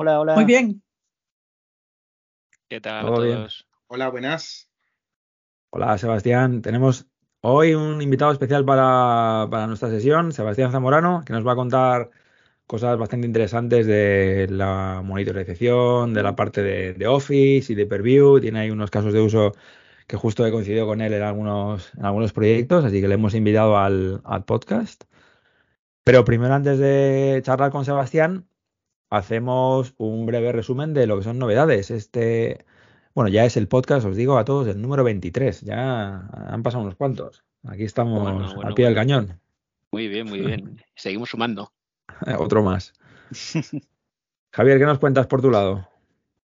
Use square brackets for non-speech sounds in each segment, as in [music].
Hola, hola. Muy bien. ¿Qué tal a Todo bien. todos? Hola, buenas. Hola, Sebastián. Tenemos hoy un invitado especial para, para nuestra sesión, Sebastián Zamorano, que nos va a contar cosas bastante interesantes de la monitorización, de la parte de, de Office y de Purview. Tiene ahí unos casos de uso que justo he coincidido con él en algunos, en algunos proyectos, así que le hemos invitado al, al podcast. Pero primero, antes de charlar con Sebastián, hacemos un breve resumen de lo que son novedades. Este, bueno, ya es el podcast, os digo a todos, el número 23. Ya han pasado unos cuantos. Aquí estamos Bueno, bueno, al pie del cañón. Muy bien, muy bien. [laughs] Seguimos sumando. [laughs] Otro más. [laughs] Javier, ¿qué nos cuentas por tu lado?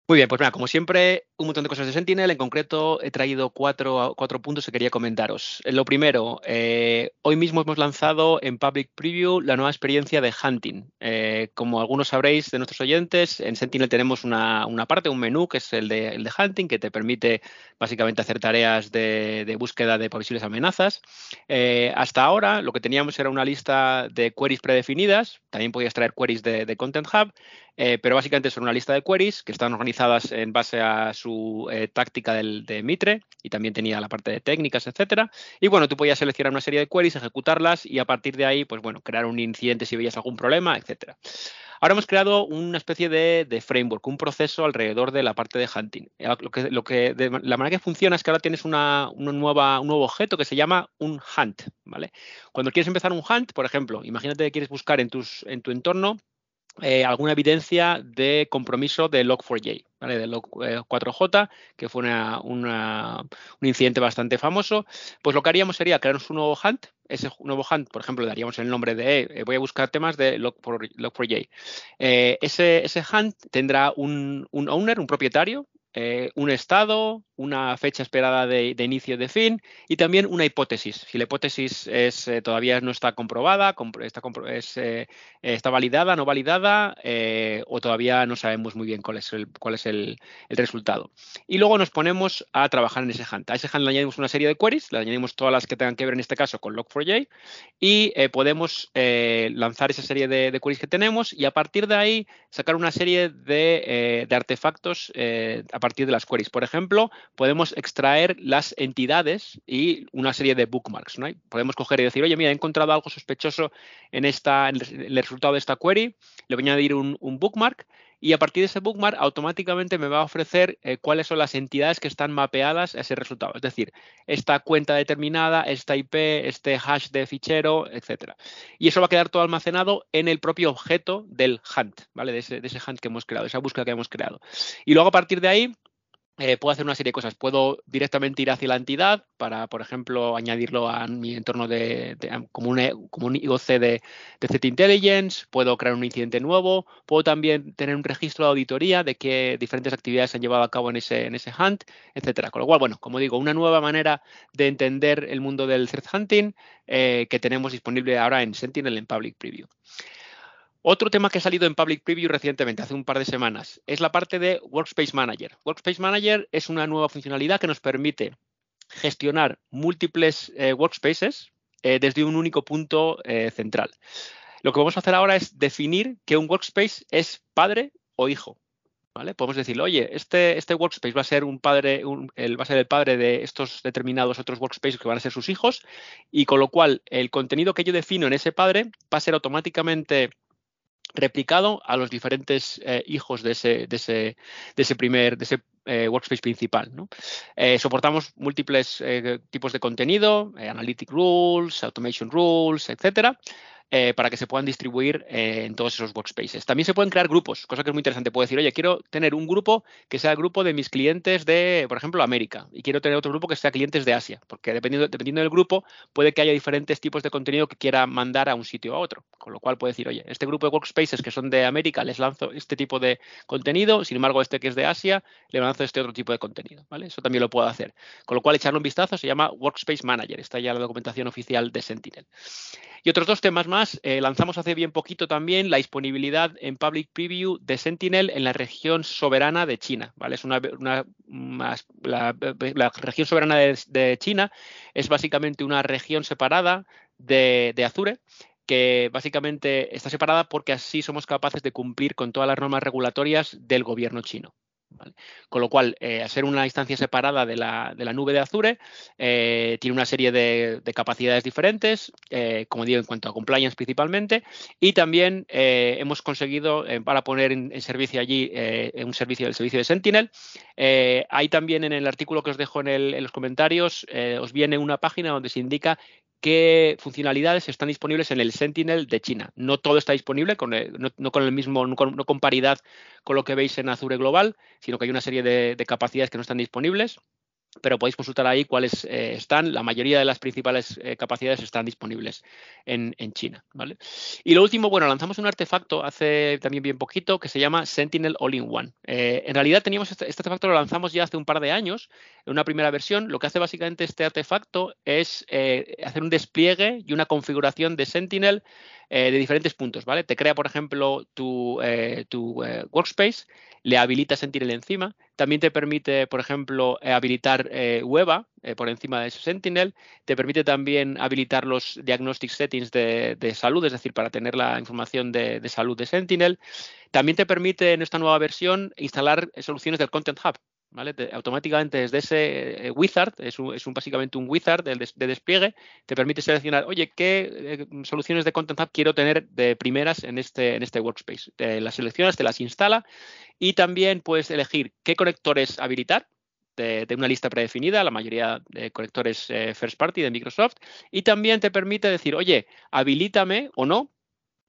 Muy bien, pues mira, como siempre, un montón de cosas de Sentinel. En concreto, he traído cuatro, cuatro puntos que quería comentaros. Eh, Lo primero, eh, hoy mismo hemos lanzado en Public Preview la nueva experiencia de Hunting. Eh, como algunos sabréis de nuestros oyentes, en Sentinel tenemos una, una parte, un menú, que es el de, el de Hunting, que te permite básicamente hacer tareas de, de búsqueda de posibles amenazas. Eh, hasta ahora, lo que teníamos era una lista de queries predefinidas. También podías traer queries de, de Content Hub. Eh, pero básicamente son una lista de queries que están organizadas en base a su eh, táctica del, de Mitre y también tenía la parte de técnicas, etcétera. Y bueno, tú podías seleccionar una serie de queries, ejecutarlas y a partir de ahí, pues bueno, crear un incidente si veías algún problema, etcétera. Ahora hemos creado una especie de, framework, un proceso alrededor de la parte de hunting. Lo que, lo que, la manera que funciona es que ahora tienes una, una nueva, un nuevo objeto que se llama un hunt. ¿vale? Cuando quieres empezar un hunt, por ejemplo, imagínate que quieres buscar en, tus, en tu entorno eh, alguna evidencia de compromiso de Log4j, ¿vale? de Log4j, que fue un incidente bastante famoso, pues lo que haríamos sería crearnos un nuevo hunt. Ese nuevo hunt, por ejemplo, le daríamos el nombre de eh, voy a buscar temas de Log4, Log4j. Eh, ese, hunt tendrá un owner, un propietario, eh, un estado, una fecha esperada de, de inicio de fin y también una hipótesis. Si la hipótesis es, eh, todavía no está comprobada, compro- está, eh, está validada, no validada, o todavía no sabemos muy bien cuál es, el, resultado. Y luego nos ponemos a trabajar en ese hunt. A ese hunt le añadimos una serie de queries, le añadimos todas las que tengan que ver en este caso con Log4j y podemos lanzar esa serie de, queries que tenemos y a partir de ahí sacar una serie de, de artefactos partir de las queries. Por ejemplo, podemos extraer las entidades y una serie de bookmarks. ¿no? Podemos coger y decir, oye, mira, he encontrado algo sospechoso en, esta, en el el resultado de esta query, le voy a añadir un, un bookmark y a partir de ese bookmark automáticamente me va a ofrecer eh, cuáles son las entidades que están mapeadas a ese resultado. Es decir, esta cuenta determinada, esta IP, este hash de fichero, etcétera. Y eso va a quedar todo almacenado en el propio objeto del hunt, ¿vale? De ese, de ese hunt que hemos creado, esa búsqueda que hemos creado. Y luego a partir de ahí eh, puedo hacer una serie de cosas. Puedo directamente ir hacia la entidad para, por ejemplo, añadirlo a mi entorno de, como, un, como un IOC de, de Threat Intelligence. Puedo crear un incidente nuevo. Puedo también tener un registro de auditoría de qué diferentes actividades se han llevado a cabo en ese, en ese hunt, etcétera. Con lo cual, bueno, como digo, una nueva manera de entender el mundo del threat hunting eh, que tenemos disponible ahora en Sentinel en Public Preview. Otro tema que ha salido en Public Preview recientemente, hace un par de semanas, es la parte de Workspace Manager. Workspace Manager es una nueva funcionalidad que nos permite gestionar múltiples eh, workspaces eh, desde un único punto eh, central. Lo que vamos a hacer ahora es definir que un workspace es padre o hijo. ¿vale? Podemos decirle, oye, este, este workspace va a ser el, va a ser el padre de estos determinados otros workspaces que van a ser sus hijos, y con lo cual el contenido que yo defino en ese padre va a ser automáticamente replicado a los diferentes eh, hijos de ese, de ese, de ese primer, de ese eh, workspace principal. Eh, soportamos múltiples tipos de contenido, analytic rules, automation rules, etcétera. Eh, para que se puedan distribuir eh, en todos esos workspaces. También se pueden crear grupos, cosa que es muy interesante. Puedo decir, oye, quiero tener un grupo que sea el grupo de mis clientes de, por ejemplo, América, y quiero tener otro grupo que sea clientes de Asia, porque dependiendo, dependiendo del grupo puede que haya diferentes tipos de contenido que quiera mandar a un sitio a otro. Con lo cual puedo decir, oye, este grupo de workspaces que son de América les lanzo este tipo de contenido, sin embargo, este que es de Asia le lanzo este otro tipo de contenido. ¿vale? Eso también lo puedo hacer. Con lo cual, echarle un vistazo se llama Workspace Manager. Está ya la documentación oficial de Sentinel. Y otros dos temas más. Eh, lanzamos hace bien poquito también la disponibilidad en Public Preview de Sentinel en la región soberana de China. ¿vale? Es una, la, región soberana de, China es básicamente una región separada de Azure que básicamente está separada porque así somos capaces de cumplir con todas las normas regulatorias del gobierno chino. Con lo cual, eh, hacer una instancia separada de la, nube de Azure eh, tiene una serie de, capacidades diferentes, eh, como digo, en cuanto a compliance principalmente, y también hemos conseguido, para poner en, servicio allí un servicio del servicio de Sentinel, hay también en el artículo que os dejo en los comentarios, os viene una página donde se indica qué funcionalidades están disponibles en el Sentinel de China. No todo está disponible, no, con el mismo, no con, paridad con lo que veis en Azure Global, sino que hay una serie de capacidades que no están disponibles pero podéis consultar ahí cuáles eh, están. La mayoría de las principales eh, capacidades están disponibles en, China. ¿vale? Y lo último, bueno, lanzamos un artefacto hace también bien poquito que se llama Sentinel All-in-One. Eh, en realidad teníamos este, este, artefacto, lo lanzamos ya hace un par de años, en una primera versión. Lo que hace básicamente este artefacto es hacer un despliegue y una configuración de Sentinel de diferentes puntos. ¿vale? Te crea, por ejemplo, tu, tu workspace le habilita Sentinel encima. También te permite, por ejemplo, eh, habilitar eh, eh, por encima de Sentinel. Te permite también habilitar los diagnostic settings de, salud, es decir, para tener la información de, salud de Sentinel. También te permite en esta nueva versión instalar soluciones del Content Hub automáticamente desde ese eh, wizard, es, un, básicamente un wizard de, despliegue, te permite seleccionar, oye, qué eh, soluciones de Content Hub quiero tener de primeras en este, en este workspace. Te las seleccionas, te las instala y también puedes elegir qué conectores habilitar, de, una lista predefinida, la mayoría de conectores eh, first party de Microsoft, y también te permite decir, oye, habilítame o no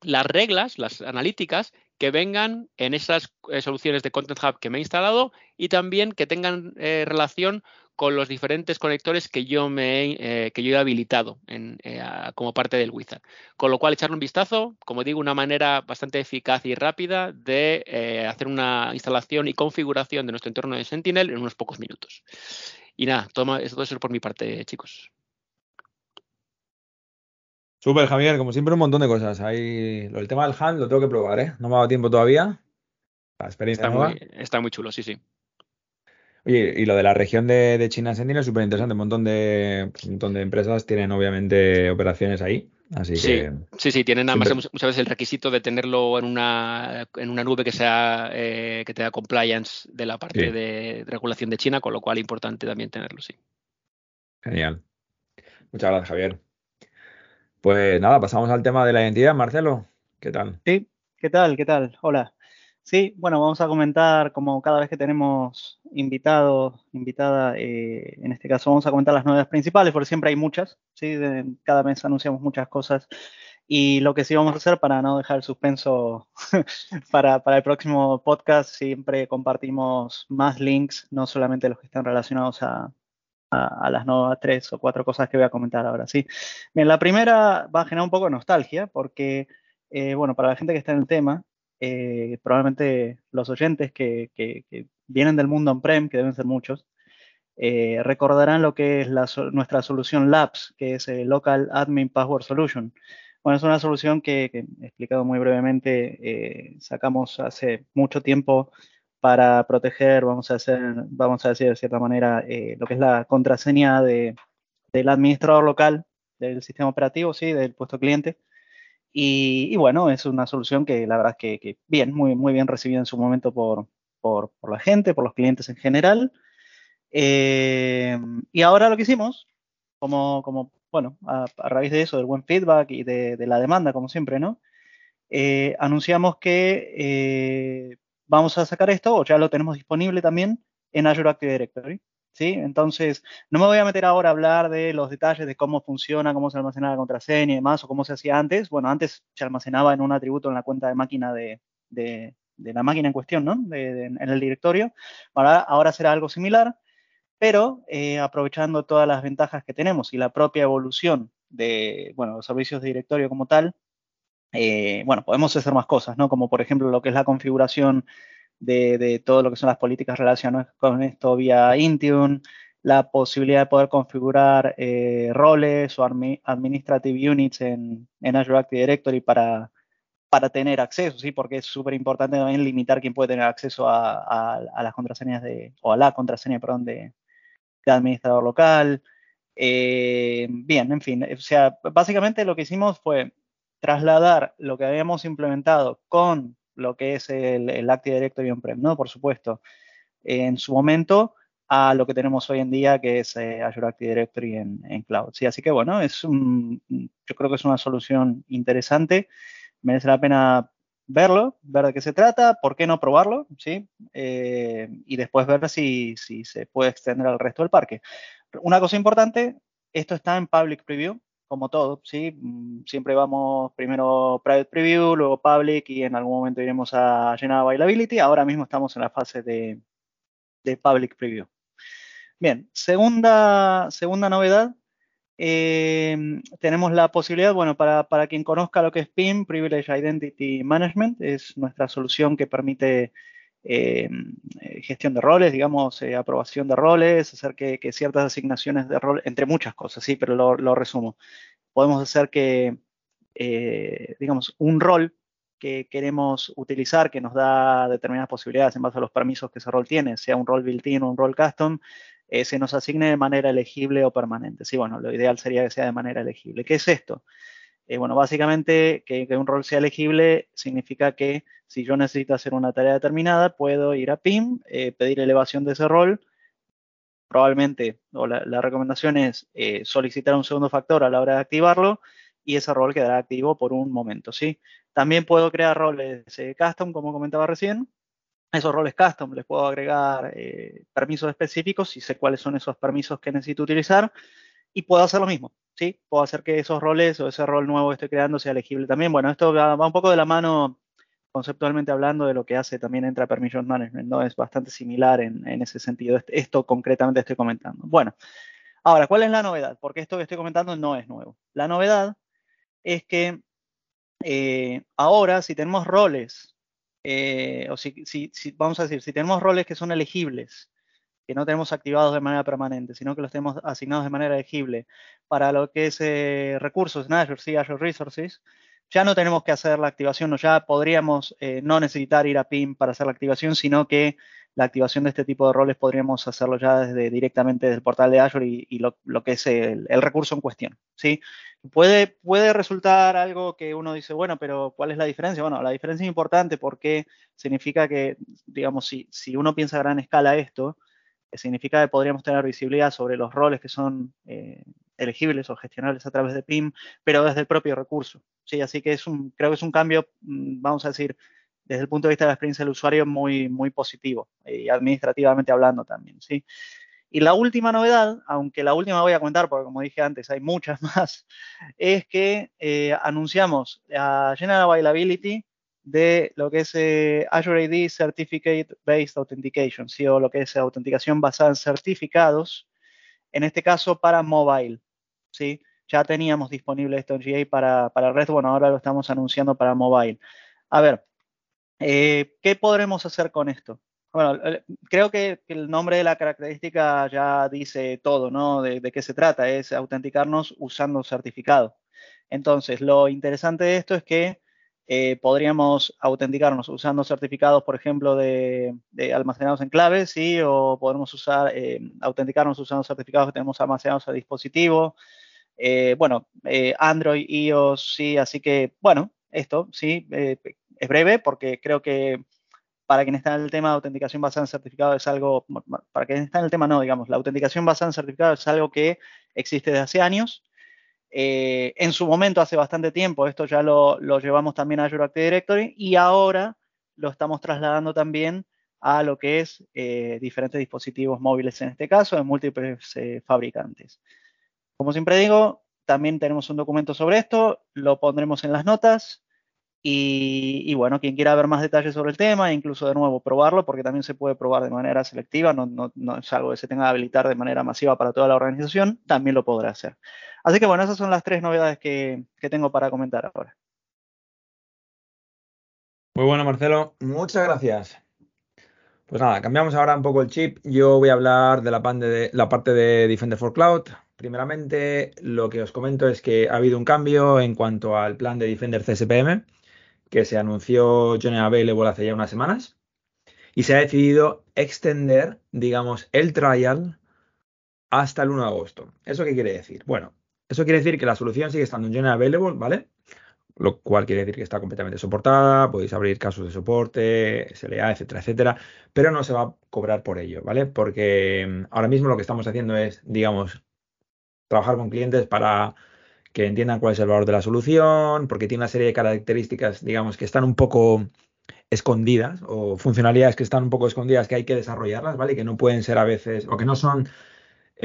las reglas, las analíticas que vengan en esas eh, soluciones de Content Hub que me he instalado y también que tengan eh, relación con los diferentes conectores que yo me he, eh, que yo he habilitado como parte del wizard. Con lo cual, echarle un vistazo, como digo, una manera bastante eficaz y rápida de hacer una instalación y configuración de nuestro entorno de Sentinel en unos pocos minutos. Y nada, toma, eso todo por mi parte, chicos. Súper, Javier, como siempre, un montón de cosas. Hay... El tema del hand lo tengo que probar, ¿eh? No me ha dado tiempo todavía. La experiencia está, Muy, está muy chulo, sí, sí. Oye, y lo de la región de, China Sentinel es súper interesante. Un montón de, un montón de empresas tienen obviamente operaciones ahí. Así sí, que sí, sí, tienen además muchas veces el requisito de tenerlo en una, en una nube que sea eh, que tenga compliance de la parte de regulación de China, con lo cual es importante también tenerlo, sí. Genial. Muchas gracias, Javier. Pues nada, pasamos al tema de la identidad. Marcelo, ¿qué tal? Sí, ¿qué tal? ¿Qué tal? Hola. Sí, bueno, vamos a comentar como cada vez que tenemos invitados, invitada, eh, en este caso vamos a comentar las novedades principales, porque siempre hay muchas, ¿sí? cada mes anunciamos muchas cosas. Y lo que sí vamos a hacer para no dejar el suspenso [laughs] para, para, el próximo podcast, siempre compartimos más links, no solamente los que están relacionados a, a, las nuevas tres o cuatro cosas que voy a comentar ahora. Sí. Bien, la primera va a generar un poco de nostalgia porque, eh, bueno, para la gente que está en el tema, eh, probablemente los oyentes que, vienen del mundo on-prem, que deben ser muchos, eh, recordarán lo que es nuestra solución Labs, que es el Local Admin Password Solution. Bueno, es una solución que, que explicado muy brevemente, sacamos hace mucho tiempo para proteger, vamos a, hacer, vamos a decir de cierta manera, eh, lo que es la contraseña de, del administrador local del sistema operativo, sí, del puesto cliente. Y, bueno, es una solución que la verdad es que, bien, muy, muy bien recibida en su momento por, por, la gente, por los clientes en general. Eh, y ahora lo que hicimos, como, como bueno, a, raíz de eso, del buen feedback y de, la demanda, como siempre, ¿no? Eh, anunciamos que vamos a sacar esto, o ya lo tenemos disponible también en Azure Active Directory. ¿sí? Entonces, no me voy a meter ahora a hablar de los detalles de cómo funciona, cómo se almacena la contraseña y demás, o cómo se hacía antes. Bueno, antes se almacenaba en un atributo en la cuenta de máquina de, la máquina en cuestión, ¿no? en el directorio. Ahora, será algo similar, pero eh, aprovechando todas las ventajas que tenemos y la propia evolución de, bueno, los servicios de directorio como tal, eh, bueno, podemos hacer más cosas, ¿no? Como por ejemplo lo que es la configuración de, todo lo que son las políticas relacionadas con esto vía Intune, la posibilidad de poder configurar eh, roles o administrative units en, Azure Active Directory para, para tener acceso, ¿sí? Porque es súper importante también limitar quién puede tener acceso a, las contraseñas de, o a la contraseña, perdón, de, administrador local. Eh, bien, en fin, o sea, básicamente lo que hicimos fue trasladar lo que habíamos implementado con lo que es el, Active Directory on-prem, ¿no? Por supuesto, en su momento a lo que tenemos hoy en día, que es eh, Azure Active Directory en, cloud. Sí, así que bueno, es un, yo creo que es una solución interesante. Merece la pena verlo, ver de qué se trata, por qué no probarlo, ¿sí? Eh, y después ver si, si se puede extender al resto del parque. Una cosa importante, esto está en public preview, como todo, ¿sí? Mm, siempre vamos primero private preview, luego public y en algún momento iremos a llenar availability. Ahora mismo estamos en la fase de, public preview. Bien, segunda, segunda novedad. Eh, tenemos la posibilidad, bueno, para, para, quien conozca lo que es PIM, Privilege Identity Management, es nuestra solución que permite eh, gestión de roles, digamos, eh, aprobación de roles, hacer que, ciertas asignaciones de rol, entre muchas cosas, sí, pero lo, resumo. Podemos hacer que, eh, digamos, un rol que queremos utilizar, que nos da determinadas posibilidades en base a los permisos que ese rol tiene, sea un rol built-in o un rol custom, se nos asigne de manera elegible o permanente. Sí, bueno, lo ideal sería que sea de manera elegible. ¿Qué es esto? Eh, bueno, básicamente que, un rol sea elegible significa que si yo necesito hacer una tarea determinada, puedo ir a PIM, eh, pedir elevación de ese rol. Probablemente, o la, recomendación es eh, solicitar un segundo factor a la hora de activarlo y ese rol quedará activo por un momento, ¿sí? También puedo crear roles custom, como comentaba recién. Esos roles custom les puedo agregar permisos específicos y sé cuáles son esos permisos que necesito utilizar y puedo hacer lo mismo. ¿Sí? Puedo hacer que esos roles o ese rol nuevo que estoy creando sea elegible también. Bueno, esto va, un poco de la mano conceptualmente hablando de lo que hace también Entra Permission Management, ¿no? Es bastante similar en, ese sentido. Esto concretamente estoy comentando. Bueno, ahora, ¿cuál es la novedad? Porque esto que estoy comentando no es nuevo. La novedad es que eh, ahora, si tenemos roles, eh, o si, vamos a decir, si tenemos roles que son elegibles que no tenemos activados de manera permanente, sino que los tenemos asignados de manera elegible para lo que es eh, recursos en Azure, sí, Azure Resources, ya no tenemos que hacer la activación o ya podríamos eh, no necesitar ir a PIM para hacer la activación, sino que la activación de este tipo de roles podríamos hacerlo ya desde, directamente desde el portal de Azure y, lo, que es el, recurso en cuestión. ¿sí? Puede, puede resultar algo que uno dice, bueno, pero ¿cuál es la diferencia? Bueno, la diferencia es importante porque significa que, digamos, si, si uno piensa a gran escala esto, significa que podríamos tener visibilidad sobre los roles que son eh, elegibles o gestionables a través de PIM, pero desde el propio recurso. ¿sí? Así que es un, creo que es un cambio, mm, vamos a decir, desde el punto de vista de la experiencia del usuario, muy, muy positivo y administrativamente hablando también. ¿sí? Y la última novedad, aunque la última voy a comentar, porque como dije antes, hay muchas [laughs] más, es que eh, anunciamos a General Availability de lo que es eh, Azure AD Certificate Based Authentication, ¿sí? o lo que es autenticación basada en certificados, en este caso para mobile. ¿sí? Ya teníamos disponible esto en GA para, para el resto, bueno, ahora lo estamos anunciando para mobile. A ver, eh, ¿qué podremos hacer con esto? Bueno, creo que, el nombre de la característica ya dice todo, ¿no? De, de, qué se trata, es autenticarnos usando certificado. Entonces, lo interesante de esto es que eh, podríamos autenticarnos usando certificados, por ejemplo, de, almacenados en claves, ¿sí? O podemos usar, eh, autenticarnos usando certificados que tenemos almacenados a dispositivo. Eh, bueno, Android, iOS, sí, así que, bueno, esto, sí, es breve porque creo que para quien está en el tema de autenticación basada en certificado es algo, para quien está en el tema no, digamos, la autenticación basada en certificado es algo que existe desde hace años eh, en su momento, hace bastante tiempo, esto ya lo, llevamos también a Azure Active Directory y ahora lo estamos trasladando también a lo que es eh, diferentes dispositivos móviles en este caso, de múltiples eh, fabricantes. Como siempre digo, también tenemos un documento sobre esto, lo pondremos en las notas. Y, bueno, quien quiera ver más detalles sobre el tema, incluso de nuevo probarlo, porque también se puede probar de manera selectiva, no, es algo que se tenga que habilitar de manera masiva para toda la organización, también lo podrá hacer. Así que bueno, esas son las tres novedades que, tengo para comentar ahora. Muy bueno, Marcelo. Muchas gracias. Pues nada, cambiamos ahora un poco el chip. Yo voy a hablar de la, de, la parte de Defender for Cloud. Primeramente, lo que os comento es que ha habido un cambio en cuanto al plan de Defender CSPM, que se anunció General Available hace ya unas semanas, y se ha decidido extender, digamos, el trial hasta el 1 de agosto. ¿Eso qué quiere decir? Bueno, eso quiere decir que la solución sigue estando en General Available, ¿vale? Lo cual quiere decir que está completamente soportada, podéis abrir casos de soporte, SLA, etcétera, etcétera, pero no se va a cobrar por ello, ¿vale? Porque mm, ahora mismo lo que estamos haciendo es, digamos, trabajar con clientes para que entiendan cuál es el valor de la solución, porque tiene una serie de características, digamos, que están un poco escondidas o funcionalidades que están un poco escondidas que hay que desarrollarlas, ¿vale? Y que no pueden ser a veces, o que no son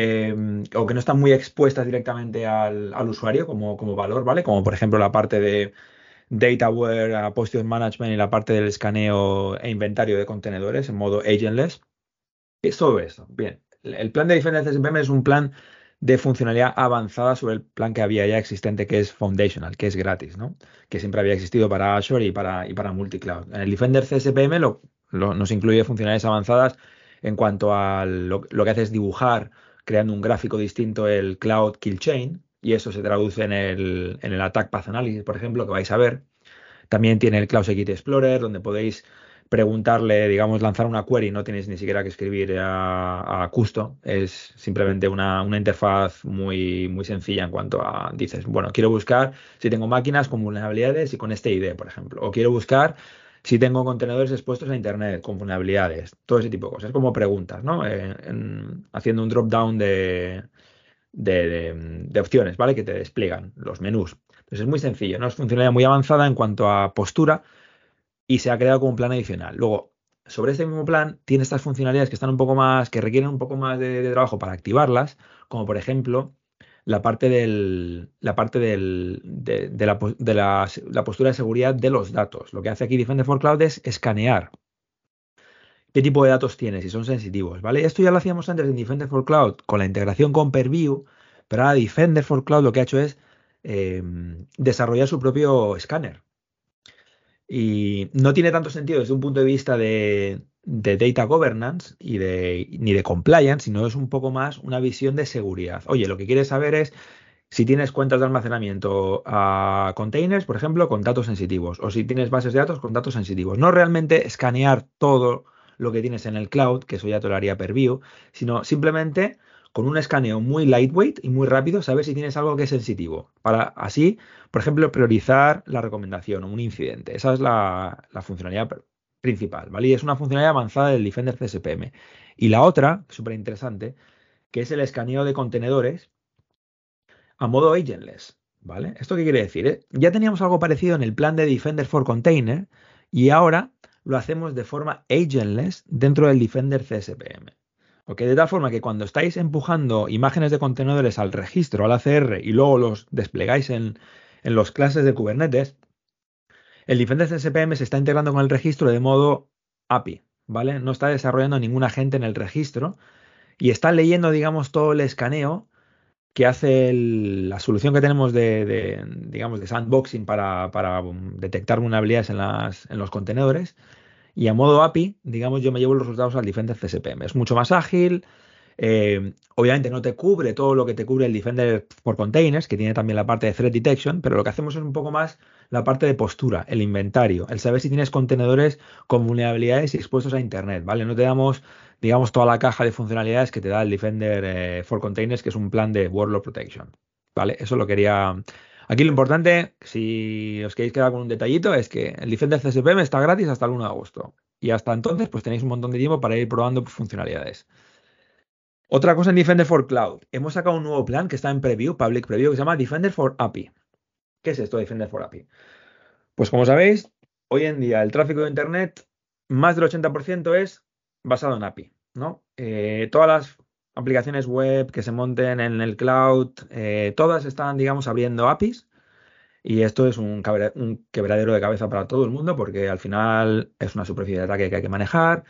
Em, o que no están muy expuestas directamente al, usuario como, como, valor, ¿vale? Como por ejemplo la parte de Dataware, Posture Management y la parte del escaneo e inventario de contenedores en modo agentless. Es todo eso. Bien, el plan de Defender CSPM es un plan de funcionalidad avanzada sobre el plan que había ya existente, que es Foundational, que es gratis, ¿no? Que siempre había existido para Azure y para, y para Multicloud. En el Defender CSPM lo, nos incluye funcionalidades avanzadas en cuanto a lo, lo que hace es dibujar creando un gráfico distinto el Cloud Kill Chain, y eso se traduce en el, en el Attack Path Analysis, por ejemplo, que vais a ver. También tiene el Cloud Security Explorer, donde podéis preguntarle, digamos, lanzar una query, no tenéis ni siquiera que escribir a, a Custo, es simplemente una, una, interfaz muy, muy sencilla en cuanto a, dices, bueno, quiero buscar si tengo máquinas con vulnerabilidades y con este ID, por ejemplo, o quiero buscar si tengo contenedores expuestos a Internet con vulnerabilidades, todo ese tipo de cosas, como preguntas, ¿no? Eh, haciendo un drop down de, de, opciones, ¿vale? Que te despliegan los menús. Entonces es muy sencillo, ¿no? Es funcionalidad muy avanzada en cuanto a postura y se ha creado como un plan adicional. Luego, sobre este mismo plan, tiene estas funcionalidades que están un poco más, que requieren un poco más de trabajo para activarlas, como por ejemplo la parte, del, la parte del, de, la, de la, postura de seguridad de los datos. Lo que hace aquí Defender for Cloud es escanear qué tipo de datos tiene, si son sensitivos, ¿vale? Esto ya lo hacíamos antes en Defender for Cloud con la integración con Perview, pero ahora Defender for Cloud lo que ha hecho es eh, desarrollar su propio escáner. Y no tiene tanto sentido desde un punto de vista de, de data governance y de, ni de compliance, sino es un poco más una visión de seguridad. Oye, lo que quieres saber es si tienes cuentas de almacenamiento a containers, por ejemplo, con datos sensitivos, o si tienes bases de datos con datos sensitivos. No realmente escanear todo lo que tienes en el cloud, que eso ya te lo haría per view, sino simplemente con un escaneo muy lightweight y muy rápido saber si tienes algo que es sensitivo. Para así, por ejemplo, priorizar la recomendación o un incidente. Esa es la, funcionalidad principal, ¿vale? Y es una funcionalidad avanzada del Defender CSPM. Y la otra, súper interesante, que es el escaneo de contenedores a modo agentless, ¿vale? ¿Esto qué quiere decir? Eh? Ya teníamos algo parecido en el plan de Defender for Container y ahora lo hacemos de forma agentless dentro del Defender CSPM. ¿Ok? De tal forma que cuando estáis empujando imágenes de contenedores al registro, al ACR, y luego los desplegáis en, en los clases de Kubernetes, el Defender CSPM se está integrando con el registro de modo API, ¿vale? No está desarrollando ningún agente en el registro y está leyendo, digamos, todo el escaneo que hace la solución que tenemos de, digamos, de sandboxing para, para um, detectar vulnerabilidades en, las, en los contenedores. Y a modo API, digamos, yo me llevo los resultados al Defender CSPM. Es mucho más ágil, eh, obviamente no te cubre todo lo que te cubre el Defender por Containers, que tiene también la parte de Threat Detection, pero lo que hacemos es un poco más la parte de postura, el inventario, el saber si tienes contenedores con vulnerabilidades y expuestos a Internet, ¿vale? No te damos, digamos, toda la caja de funcionalidades que te da el Defender eh, for Containers, que es un plan de Workload Protection, ¿vale? Eso lo quería... Aquí lo importante, si os queréis quedar con un detallito, es que el Defender CSPM está gratis hasta el 1 de agosto. Y hasta entonces, pues tenéis un montón de tiempo para ir probando funcionalidades. Otra cosa en Defender for Cloud. Hemos sacado un nuevo plan que está en preview, public preview, que se llama Defender for API. ¿Qué es esto, Defender for API? Pues como sabéis, hoy en día el tráfico de Internet, más del 80% es basado en API, ¿no? Eh, todas las aplicaciones web que se monten en el cloud, eh, todas están, digamos, abriendo APIs. Y esto es un, quebradero de cabeza para todo el mundo porque al final es una superficie de ataque que hay que manejar.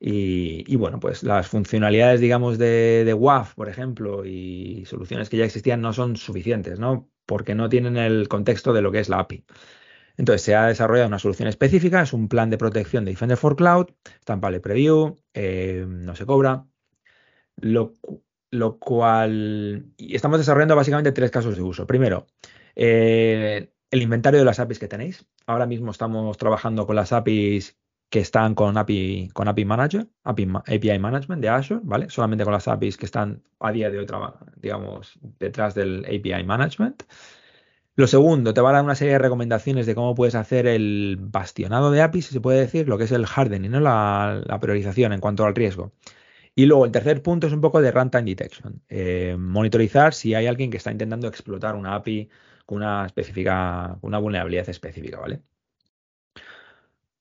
Y, bueno, pues las funcionalidades, digamos, de, WAF, por ejemplo, y soluciones que ya existían no son suficientes, ¿no? Porque no tienen el contexto de lo que es la API. Entonces se ha desarrollado una solución específica, es un plan de protección de Defender for Cloud, está en Preview, eh, no se cobra, lo, cual y estamos desarrollando básicamente tres casos de uso. Primero, eh, el inventario de las APIs que tenéis. Ahora mismo estamos trabajando con las APIs que están con API, con API Manager, API, API Management de Azure, ¿vale? Solamente con las APIs que están a día de hoy, digamos, detrás del API Management. Lo segundo, te va a dar una serie de recomendaciones de cómo puedes hacer el bastionado de APIs, si se puede decir, lo que es el hardening, ¿no? la, priorización en cuanto al riesgo. Y luego el tercer punto es un poco de runtime detection. Eh, monitorizar si hay alguien que está intentando explotar una API con una específica, una vulnerabilidad específica, ¿vale?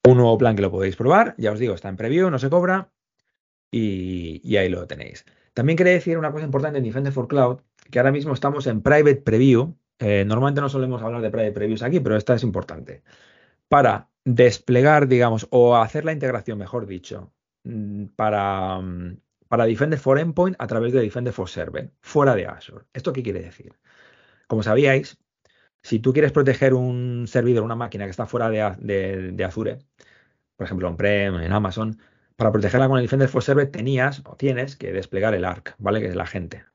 Un nuevo plan que lo podéis probar, ya os digo, está en preview, no se cobra y, ahí lo tenéis. También quería decir una cosa importante en Defender for Cloud, que ahora mismo estamos en private preview, eh, normalmente no solemos hablar de private previews aquí, pero esta es importante. Para desplegar, digamos, o hacer la integración, mejor dicho, para, mm, para Defender for Endpoint a través de Defender for Server, fuera de Azure. ¿Esto qué quiere decir? Como sabíais, si tú quieres proteger un servidor, una máquina que está fuera de, de Azure, por ejemplo, on-prem, en Amazon, para protegerla con el Defender for Server tenías o tienes que desplegar el ARC, ¿vale? Que es la gente.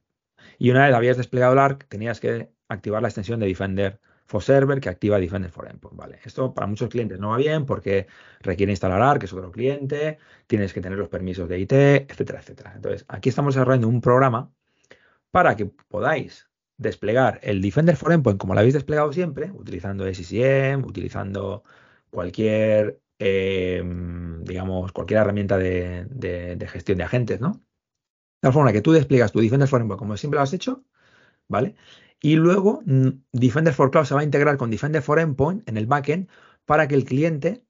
Y una vez habías desplegado el ARC, tenías que activar la extensión de Defender for Server que activa Defender for Endpoint. Vale, esto para muchos clientes no va bien porque requiere instalar ARC, que es otro cliente, tienes que tener los permisos de IT, etcétera, etcétera. Entonces, aquí estamos desarrollando un programa para que podáis desplegar el Defender for Endpoint como lo habéis desplegado siempre, utilizando SCCM, utilizando cualquier, em, digamos, cualquier herramienta de, de, gestión de agentes, ¿no? De tal forma que tú despliegas tu Defender for Endpoint como siempre lo has hecho, ¿vale? Y luego mm, Defender for Cloud se va a integrar con Defender for Endpoint en el backend para que el cliente,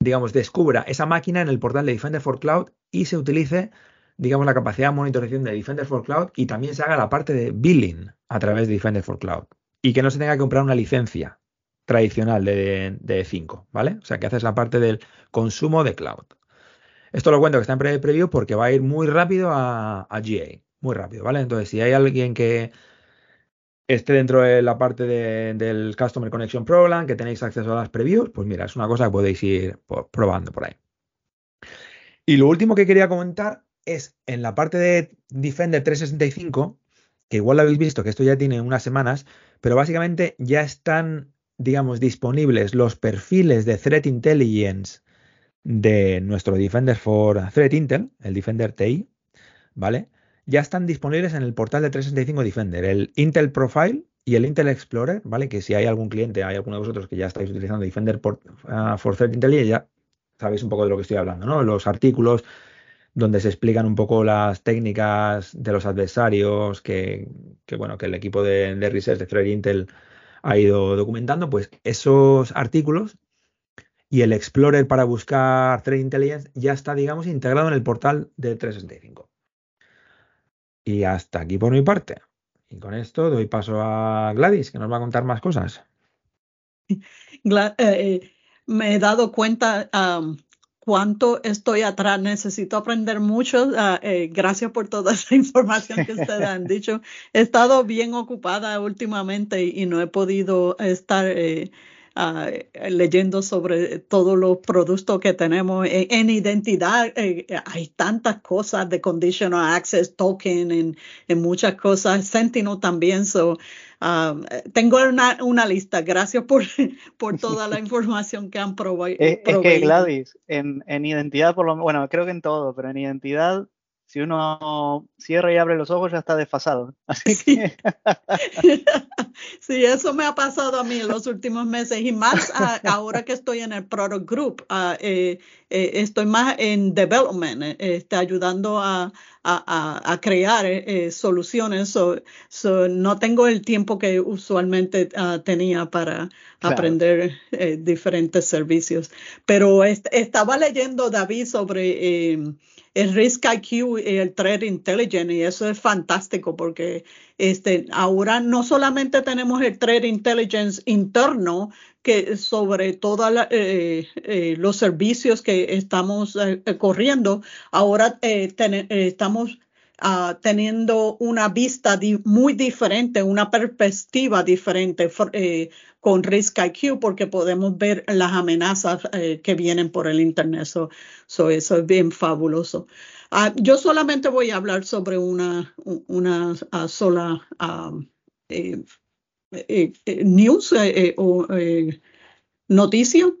digamos, descubra esa máquina en el portal de Defender for Cloud y se utilice, digamos, la capacidad de monitorización de Defender for Cloud y también se haga la parte de billing a través de Defender for Cloud. Y que no se tenga que comprar una licencia tradicional de, de 5, ¿vale? O sea, que haces la parte del consumo de cloud. Esto lo cuento que está en preview porque va a ir muy rápido a, a GA, muy rápido, ¿vale? Entonces, si hay alguien que esté dentro de la parte del Customer Connection Program, que tenéis acceso a las previews, pues mira, es una cosa que podéis ir probando por ahí. Y lo último que quería comentar es en la parte de Defender 365, que igual lo habéis visto, que esto ya tiene unas semanas, pero básicamente ya están, digamos, disponibles los perfiles de Threat Intelligence de nuestro Defender for Threat Intel, el Defender TI, ¿vale? Ya están disponibles en el portal de 365 Defender, el Intel Profile y el Intel Explorer, ¿vale? Que si hay algún cliente, hay alguno de vosotros que ya estáis utilizando Defender por, uh, for Threat Intelligence, ya sabéis un poco de lo que estoy hablando, ¿no? Los artículos donde se explican un poco las técnicas de los adversarios que, bueno, que el equipo de, de research de Threat Intel ha ido documentando, pues esos artículos y el Explorer para buscar Threat Intelligence ya está, digamos, integrado en el portal de 365. Y hasta aquí por mi parte. Y con esto doy paso a Gladys, que nos va a contar más cosas. [laughs] Eh, me he dado cuenta cuánto estoy atrás. Necesito aprender mucho. Ah, eh, gracias por toda [laughs] esa información que ustedes [laughs] han dicho. He estado bien ocupada últimamente y, no he podido estar eh, Ah, leyendo sobre todos los productos que tenemos en, identidad. Eh, hay tantas cosas de conditional access token, en, en muchas cosas. Sentinel también. So, ah, tengo una, una, lista. Gracias por, [laughs] por toda la [laughs] información que han provisto. Es, que Gladys, en, en identidad, por lo bueno, creo que en todo, pero en identidad si uno cierra y abre los ojos ya está desfasado. [laughs] Así que... [laughs] Sí, eso me ha pasado a mí en los últimos meses y más ahora que estoy en el Product Group. Ah, eh, eh, estoy más en development, eh, este, ayudando a, a, a crear soluciones. no tengo el tiempo que usualmente ah, tenía para aprender diferentes servicios. Pero estaba leyendo, David, sobre el Risk IQ y el Threat Intelligence y eso es fantástico porque este, ahora no solamente tenemos el Threat Intelligence interno que sobre todos eh, eh, los servicios que estamos eh, corriendo, ahora estamos uh, teniendo una vista muy diferente, una perspectiva diferente con Risk IQ porque podemos ver las amenazas que vienen por el Internet. So, eso es bien fabuloso. Uh, yo solamente voy a hablar sobre una, una uh, sola news o noticia.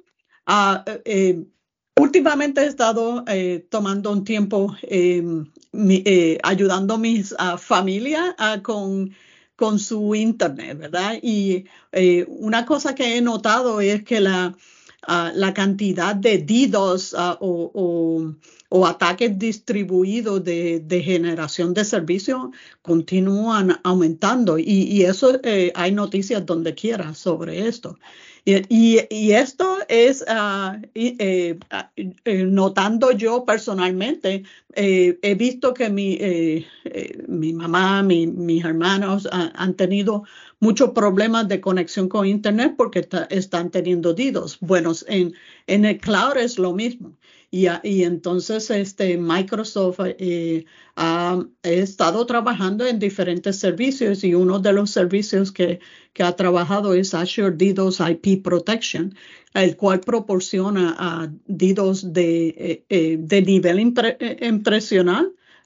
Últimamente he estado eh, tomando un tiempo em, eh, ayudando a mi familia con, con su internet, ¿verdad? Y eh, una cosa que he notado es que la, la cantidad de DDoS o, o, ataques distribuidos de, de generación de servicios continúan aumentando. Y, y eso hay noticias donde quiera sobre esto. Y, esto es uh, eh, eh, notando yo personalmente, eh, he visto que mi, mi mamá, mis hermanos han tenido muchos problemas de conexión con Internet porque están teniendo DDoS. Bueno, en, en el cloud es lo mismo. Y, entonces este, Microsoft eh, ha estado trabajando en diferentes servicios y uno de los servicios que, ha trabajado es Azure DDoS IP Protection, el cual proporciona a DDoS de, eh, eh, de nivel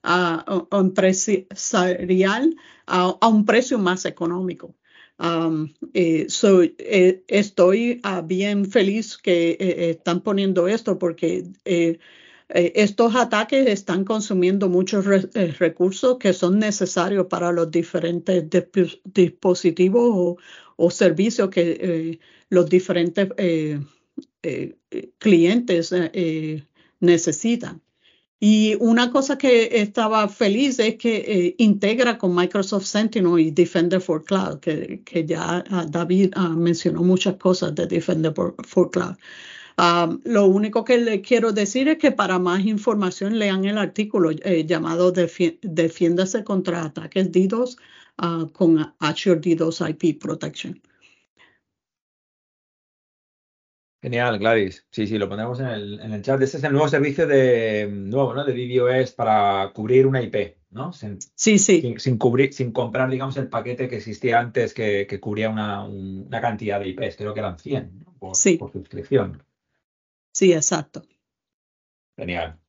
a, empresarial a, un precio más económico. Um, eh, eh, estoy ah, bien feliz que eh, están poniendo esto porque estos ataques están consumiendo muchos recursos que son necesarios para los diferentes dispositivos o, servicios que los diferentes clientes necesitan. Y una cosa que estaba feliz es que eh, integra con Microsoft Sentinel y Defender for Cloud, que, que ya ah, David uh, mencionó muchas cosas de Defender for, Cloud. Um, lo único que le quiero decir es que para más información lean el artículo eh, llamado Defiéndase contra ataques DDoS uh, con Azure DDoS IP Protection. Genial, Gladys. Sí, sí, lo ponemos en el, en el chat. Este es el nuevo servicio de nuevo, ¿no? De DDoS para cubrir una IP, ¿no? Sin, sí, sí. Sin, cubrir, sin comprar, digamos, el paquete que existía antes que, que cubría una, una, cantidad de IPs. Creo que eran 100 por, sí. por suscripción. Sí, exacto. Genial.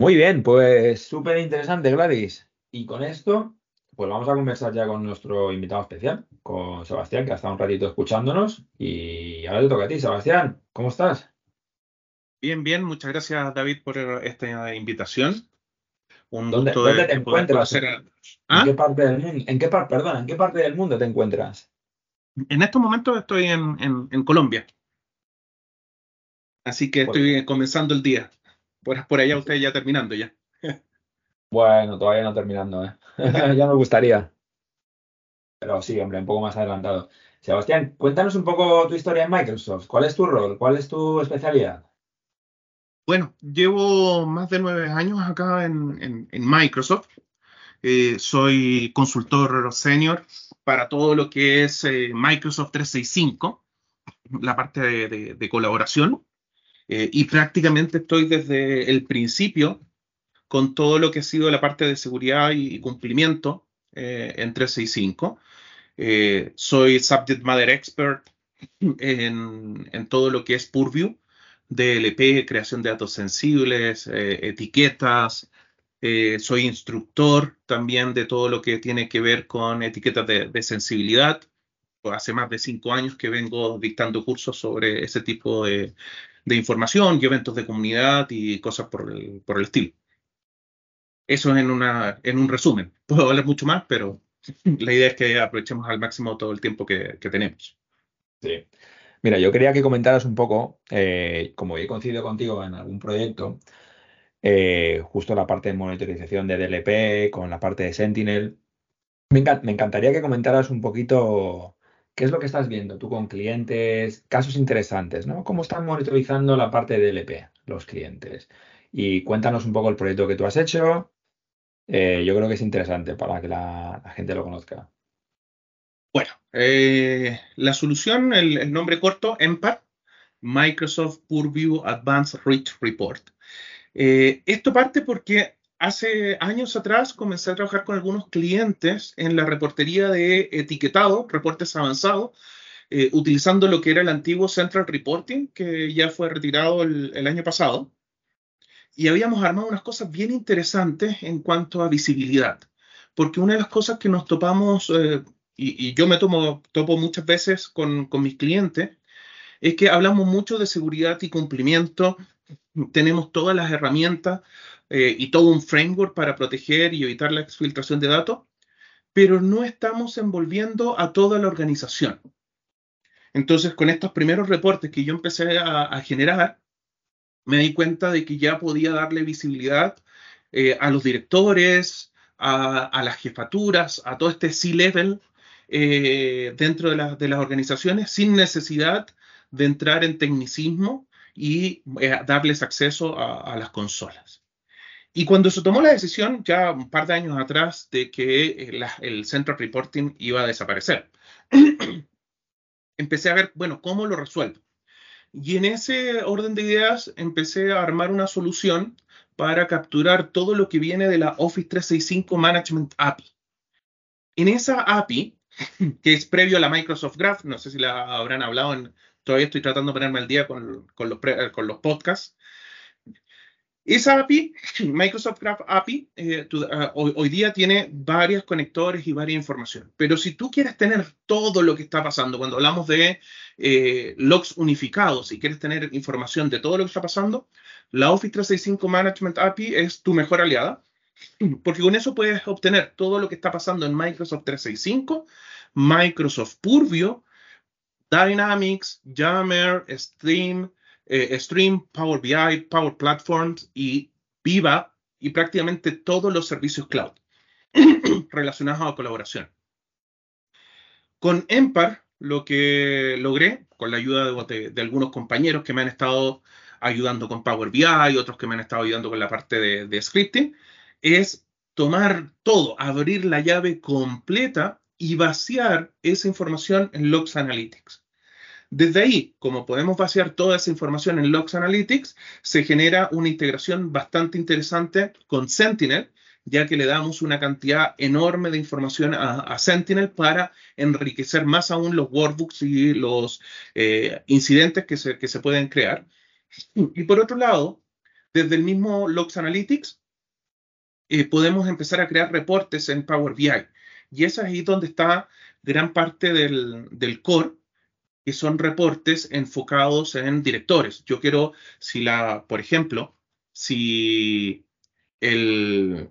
Muy bien, pues súper interesante, Gladys. Y con esto pues vamos a conversar ya con nuestro invitado especial, con Sebastián, que ha estado un ratito escuchándonos. Y ahora te toca a ti, Sebastián. ¿Cómo estás? Bien, bien. Muchas gracias, David, por esta invitación. Un ¿Dónde, te encuentras? ¿En qué parte del mundo? ¿En qué perdón, ¿en qué parte del mundo te encuentras? En estos momentos estoy en, Colombia. Así que estoy comenzando el día. Por, por allá ustedes ya terminando ya. Bueno, todavía no terminando, ¿eh? [laughs] ya me gustaría. Pero sí, hombre, un poco más adelantado. Sebastián, cuéntanos un poco tu historia en Microsoft. ¿Cuál es tu rol? ¿Cuál es tu especialidad? Bueno, llevo más de nueve años acá en, Microsoft. Eh, soy consultor senior para todo lo que es eh, Microsoft 365, la parte de, colaboración. Eh, y prácticamente estoy desde el principio con todo lo que ha sido la parte de seguridad y, cumplimiento eh, en 365. Eh, soy subject matter expert en, todo lo que es Purview, DLP, creación de datos sensibles, eh, etiquetas. soy instructor también de todo lo que tiene que ver con etiquetas de, sensibilidad. Hace más de cinco años que vengo dictando cursos sobre ese tipo de, información y eventos de comunidad y cosas por el estilo. Eso en, una, en un resumen. Puedo hablar mucho más, pero [laughs] la idea es que aprovechemos al máximo todo el tiempo que, tenemos. Sí. Mira, yo quería que comentaras un poco, eh, como he coincidido contigo en algún proyecto, eh, justo la parte de monitorización de DLP con la parte de Sentinel. Me, me, encantaría que comentaras un poquito qué es lo que estás viendo tú con clientes, casos interesantes, ¿no? ¿Cómo están monitorizando la parte de DLP los clientes? Y cuéntanos un poco el proyecto que tú has hecho. Eh, yo creo que es interesante para que la, gente lo conozca. Bueno, eh, la solución, el, nombre corto, EMPAR, Microsoft Purview Advanced Reach Report. Eh, esto parte porque hace años atrás comencé a trabajar con algunos clientes en la reportería de etiquetado, reportes avanzados, utilizando lo que era el antiguo Central Reporting, que ya fue retirado el año pasado y habíamos armado unas cosas bien interesantes en cuanto a visibilidad, porque una de las cosas que nos topamos, eh, y, yo me tomo, topo muchas veces con, con mis clientes, es que hablamos mucho de seguridad y cumplimiento, tenemos todas las herramientas eh, y todo un framework para proteger y evitar la exfiltración de datos, pero no estamos envolviendo a toda la organización. Entonces, con estos primeros reportes que yo empecé a, a generar, me di cuenta de que ya podía darle visibilidad eh, a los directores, a, las jefaturas, a todo este C-level eh, dentro de, las organizaciones sin necesidad de entrar en tecnicismo y eh, darles acceso a, las consolas. Y cuando se tomó la decisión, ya un par de años atrás, de que el Central Reporting iba a desaparecer, [clears throat] empecé a ver, bueno, ¿cómo lo resuelvo? Y en ese orden de ideas empecé a armar una solución para capturar todo lo que viene de la Office 365 Management API. En esa API, [laughs] que es previo a la Microsoft Graph, no sé si la habrán hablado, en, todavía estoy tratando de ponerme al día con, con los podcasts, esa API, [clears throat] Microsoft Graph API, eh, ah, hoy, día tiene varios conectores y varias información. Pero si tú quieres tener todo lo que está pasando, cuando hablamos de eh, logs unificados, y quieres tener información de todo lo que está pasando, la Office 365 Management API es tu mejor aliada, [clears throat] porque con eso puedes obtener todo lo que está pasando en Microsoft 365, Microsoft Purview, Dynamics, Jammer, Stream, eh, Stream, Power BI, Power Platforms y Viva y prácticamente todos los servicios cloud [clears throat] relacionados a colaboración. Con Empar, lo que logré, con la ayuda de, algunos compañeros que me han estado ayudando con Power BI y otros que me han estado ayudando con la parte de, de scripting, es tomar todo, abrir la llave completa y vaciar esa información en Logs Analytics. Desde ahí, como podemos vaciar toda esa información en Logs Analytics, se genera una integración bastante interesante con Sentinel, ya que le damos una cantidad enorme de información a, Sentinel para enriquecer más aún los workbooks y los eh, incidentes que se, que se pueden crear. Y por otro lado, desde el mismo Logs Analytics, eh, podemos empezar a crear reportes en Power BI. Y es ahí donde está gran parte del, del core que son reportes enfocados en directores. Yo quiero, si la, por ejemplo, si el,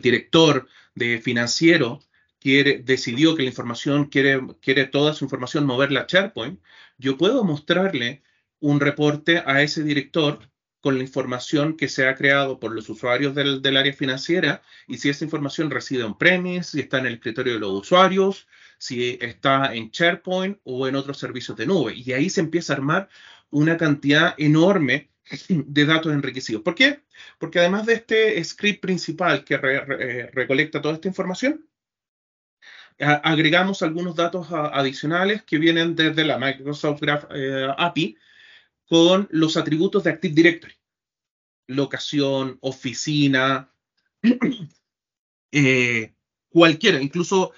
director de financiero quiere, decidió que la información quiere, quiere toda su información moverla a SharePoint, yo puedo mostrarle un reporte a ese director con la información que se ha creado por los usuarios del, área financiera y si esa información reside en premise, si está en el escritorio de los usuarios, si está en SharePoint o en otros servicios de nube. Y ahí se empieza a armar una cantidad enorme de datos enriquecidos. ¿Por qué? Porque además de este script principal que eh, recolecta toda esta información, agregamos algunos datos adicionales que vienen desde la Microsoft Graph eh, API con los atributos de Active Directory. Locación, oficina, [clears throat] eh, cualquiera, incluso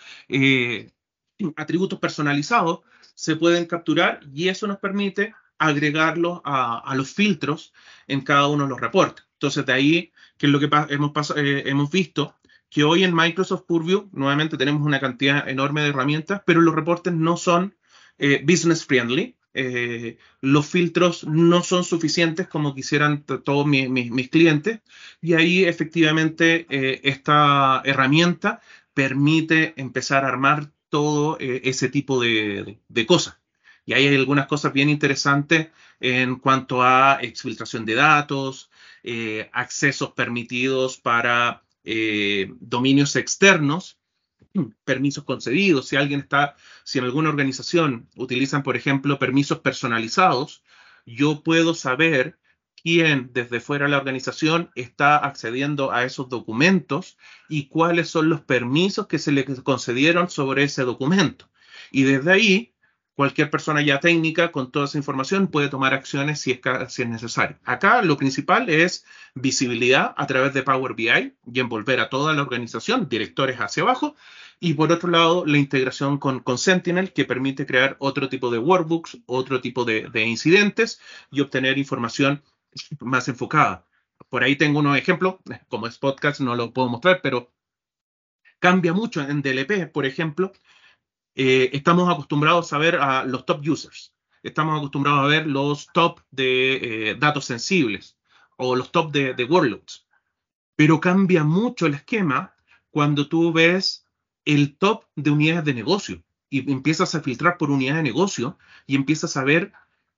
atributos personalizados se pueden capturar y eso nos permite agregarlos a, los filtros en cada uno de los reportes. Entonces, de ahí, que es lo que hemos, eh, hemos visto, que hoy en Microsoft Purview, nuevamente tenemos una cantidad enorme de herramientas, pero los reportes no son eh, business friendly. Eh, los filtros no son suficientes como quisieran todos mis clientes y ahí efectivamente esta herramienta permite empezar a armar todo eh, ese tipo de, cosas. Y hay algunas cosas bien interesantes en cuanto a exfiltración de datos, eh, accesos permitidos para eh, dominios externos, permisos concedidos. Si alguien está, si en alguna organización utilizan, por ejemplo, permisos personalizados, yo puedo saber quién desde fuera de la organización está accediendo a esos documentos y cuáles son los permisos que se le concedieron sobre ese documento. Y desde ahí, cualquier persona ya técnica con toda esa información puede tomar acciones si es, necesario. Acá lo principal es visibilidad a través de Power BI y envolver a toda la organización, directores hacia abajo, y por otro lado, la integración con, Sentinel, que permite crear otro tipo de workbooks, otro tipo de, de incidentes y obtener información más enfocada. Por ahí tengo unos ejemplos, como es podcast no lo puedo mostrar, pero cambia mucho en DLP, por ejemplo. Eh, estamos acostumbrados a ver a los top users, estamos acostumbrados a ver los top de eh, datos sensibles o los top de, workloads, pero cambia mucho el esquema cuando tú ves el top de unidades de negocio y empiezas a filtrar por unidad de negocio y empiezas a ver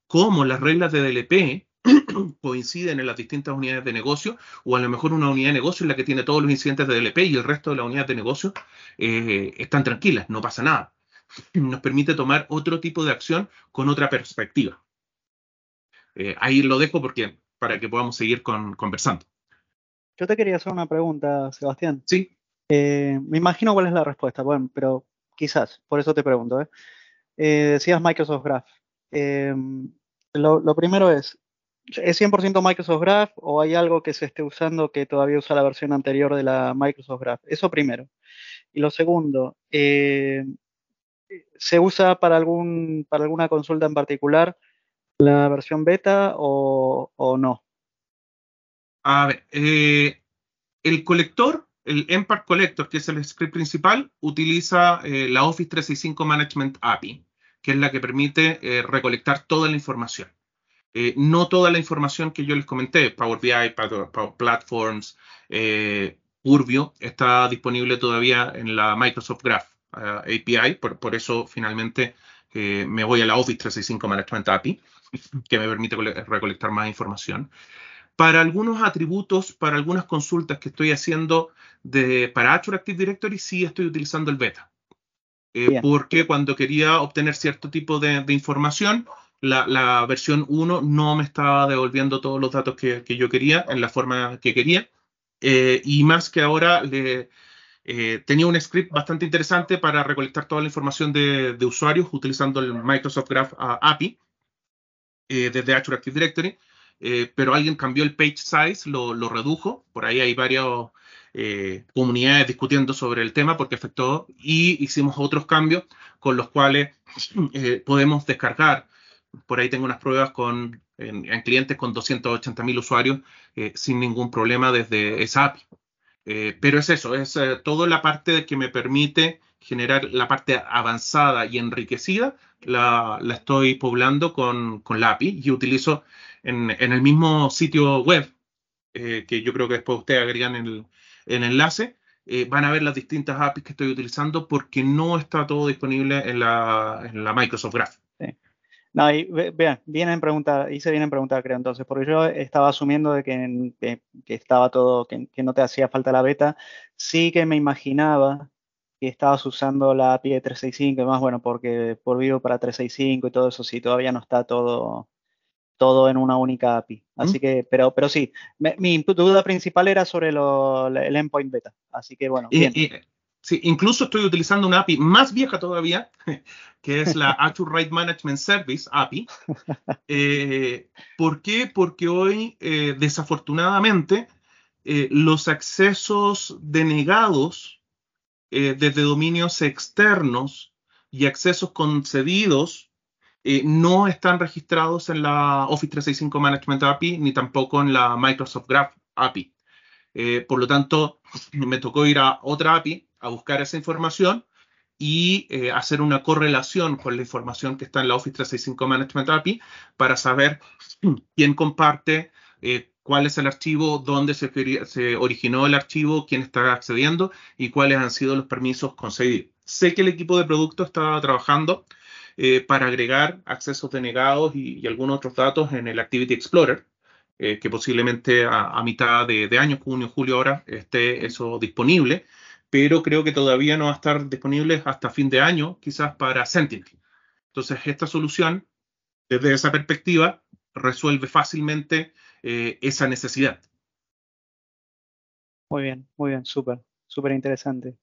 cómo las reglas de DLP [clears throat] coinciden en las distintas unidades de negocio, o a lo mejor una unidad de negocio en la que tiene todos los incidentes de DLP y el resto de las unidades de negocio eh, están tranquilas, no pasa nada. [laughs] Nos permite tomar otro tipo de acción con otra perspectiva. Eh, ahí lo dejo porque para que podamos seguir conversando. Yo te quería hacer una pregunta, Sebastián. Sí. Eh, me imagino cuál es la respuesta, bueno, pero quizás, por eso te pregunto. decías Microsoft Graph. lo, primero es, ¿Es 100% Microsoft Graph o hay algo que se esté usando que todavía usa la versión anterior de la Microsoft Graph? Eso primero. Y lo segundo, eh, ¿se usa para, algún, para alguna consulta en particular la versión beta o, no? A ver, eh, el colector, el Empart Collector, que es el script principal, utiliza eh, la Office 365 Management API, que es la que permite recolectar toda la información. Eh, no toda la información que yo les comenté, Power BI, Power, Platforms, eh, Urbio, está disponible todavía en la Microsoft Graph eh, API, por, eso finalmente me voy a la Office 365 Management API, [laughs] que me permite recolectar más información. Para algunos atributos, para algunas consultas que estoy haciendo de, para Azure Active Directory, sí estoy utilizando el beta. porque cuando quería obtener cierto tipo de información, la, versión 1 no me estaba devolviendo todos los datos que, yo quería en la forma que quería. Eh, y más que ahora le, eh, tenía un script bastante interesante para recolectar toda la información de, usuarios utilizando el Microsoft Graph API eh, desde Azure Active Directory, pero alguien cambió el page size, lo, redujo. Por ahí hay varias comunidades discutiendo sobre el tema porque afectó y hicimos otros cambios con los cuales [clears throat] podemos descargar por ahí tengo unas pruebas con, en, clientes con 280.000 usuarios eh, sin ningún problema desde esa API. Eh, pero es eso, es eh, toda la parte que me permite generar la parte avanzada y enriquecida, la, estoy poblando con, la API y utilizo en, el mismo sitio web, que yo creo que después ustedes agregan el, el enlace, van a ver las distintas APIs que estoy utilizando porque no está todo disponible en la, en la Microsoft Graph. No, y vean, vienen preguntar, hice bien en preguntar, creo, entonces, porque yo estaba asumiendo de que, que, estaba todo, que, no te hacía falta la beta. Sí que me imaginaba que estabas usando la API de 365 y más, bueno, porque por vivo para 365 y todo eso, sí, todavía no está todo, todo en una única API. Así que, pero, pero sí, mi duda principal era sobre el endpoint beta. Así que, bueno, bien. Sí, incluso estoy utilizando una API más vieja todavía, [laughs] que es la [laughs] Azure Write Management Service API. Eh, ¿Por qué? Porque hoy, eh, desafortunadamente, eh, los accesos denegados desde dominios externos y accesos concedidos no están registrados en la Office 365 Management API ni tampoco en la Microsoft Graph API. por lo tanto, [laughs] me tocó ir a otra API a buscar esa información y eh, hacer una correlación con la información que está en la Office 365 Management API para saber [clears throat] quién comparte, eh, cuál es el archivo, dónde se, originó el archivo, quién está accediendo y cuáles han sido los permisos concedidos. Sé que el equipo de producto está trabajando eh, para agregar accesos denegados y, algunos otros datos en el Activity Explorer, que posiblemente a, a mitad de, de, año, junio, julio ahora, esté eso disponible, pero creo que todavía no va a estar disponible hasta fin de año, quizás para Sentinel. Entonces, esta solución, desde esa perspectiva, resuelve fácilmente eh, esa necesidad. Muy bien, muy bien, súper, súper interesante.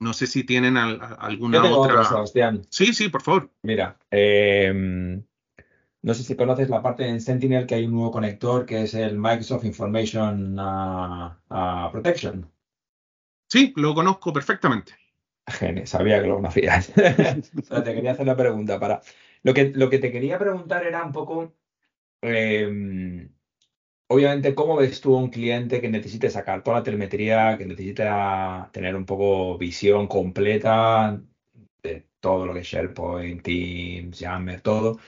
No sé si tienen al, alguna otra. otra. Sebastián. Sí, sí, por favor. Mira, eh, no sé si conoces la parte en Sentinel que hay un nuevo conector que es el Microsoft Information uh, uh, Protection. Sí, lo conozco perfectamente. Genial, sabía que lo conocías. [laughs] te quería hacer la pregunta para. Lo que, lo que te quería preguntar era un poco. Eh, obviamente, ¿cómo ves tú a un cliente que necesite sacar toda la telemetría, que necesita tener un poco visión completa de todo lo que es SharePoint, Teams, Yammer, todo?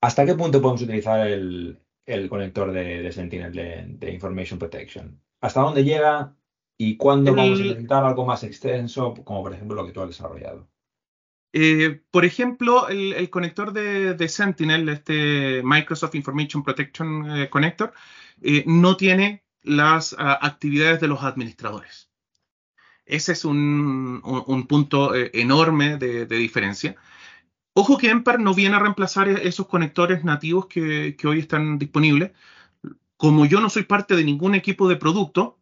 ¿Hasta qué punto podemos utilizar el, el conector de, Sentinel de, Information Protection? ¿Hasta dónde llega y cuándo el, vamos a necesitar algo más extenso, como por ejemplo lo que tú has desarrollado? Eh, por ejemplo, el, el conector de, de, Sentinel, este Microsoft Information Protection eh, Connector, eh, no tiene las uh, actividades de los administradores. Ese es un, un, un punto enorme de, de, diferencia. Ojo que Empar no viene a reemplazar esos conectores nativos que, que, hoy están disponibles. Como yo no soy parte de ningún equipo de producto,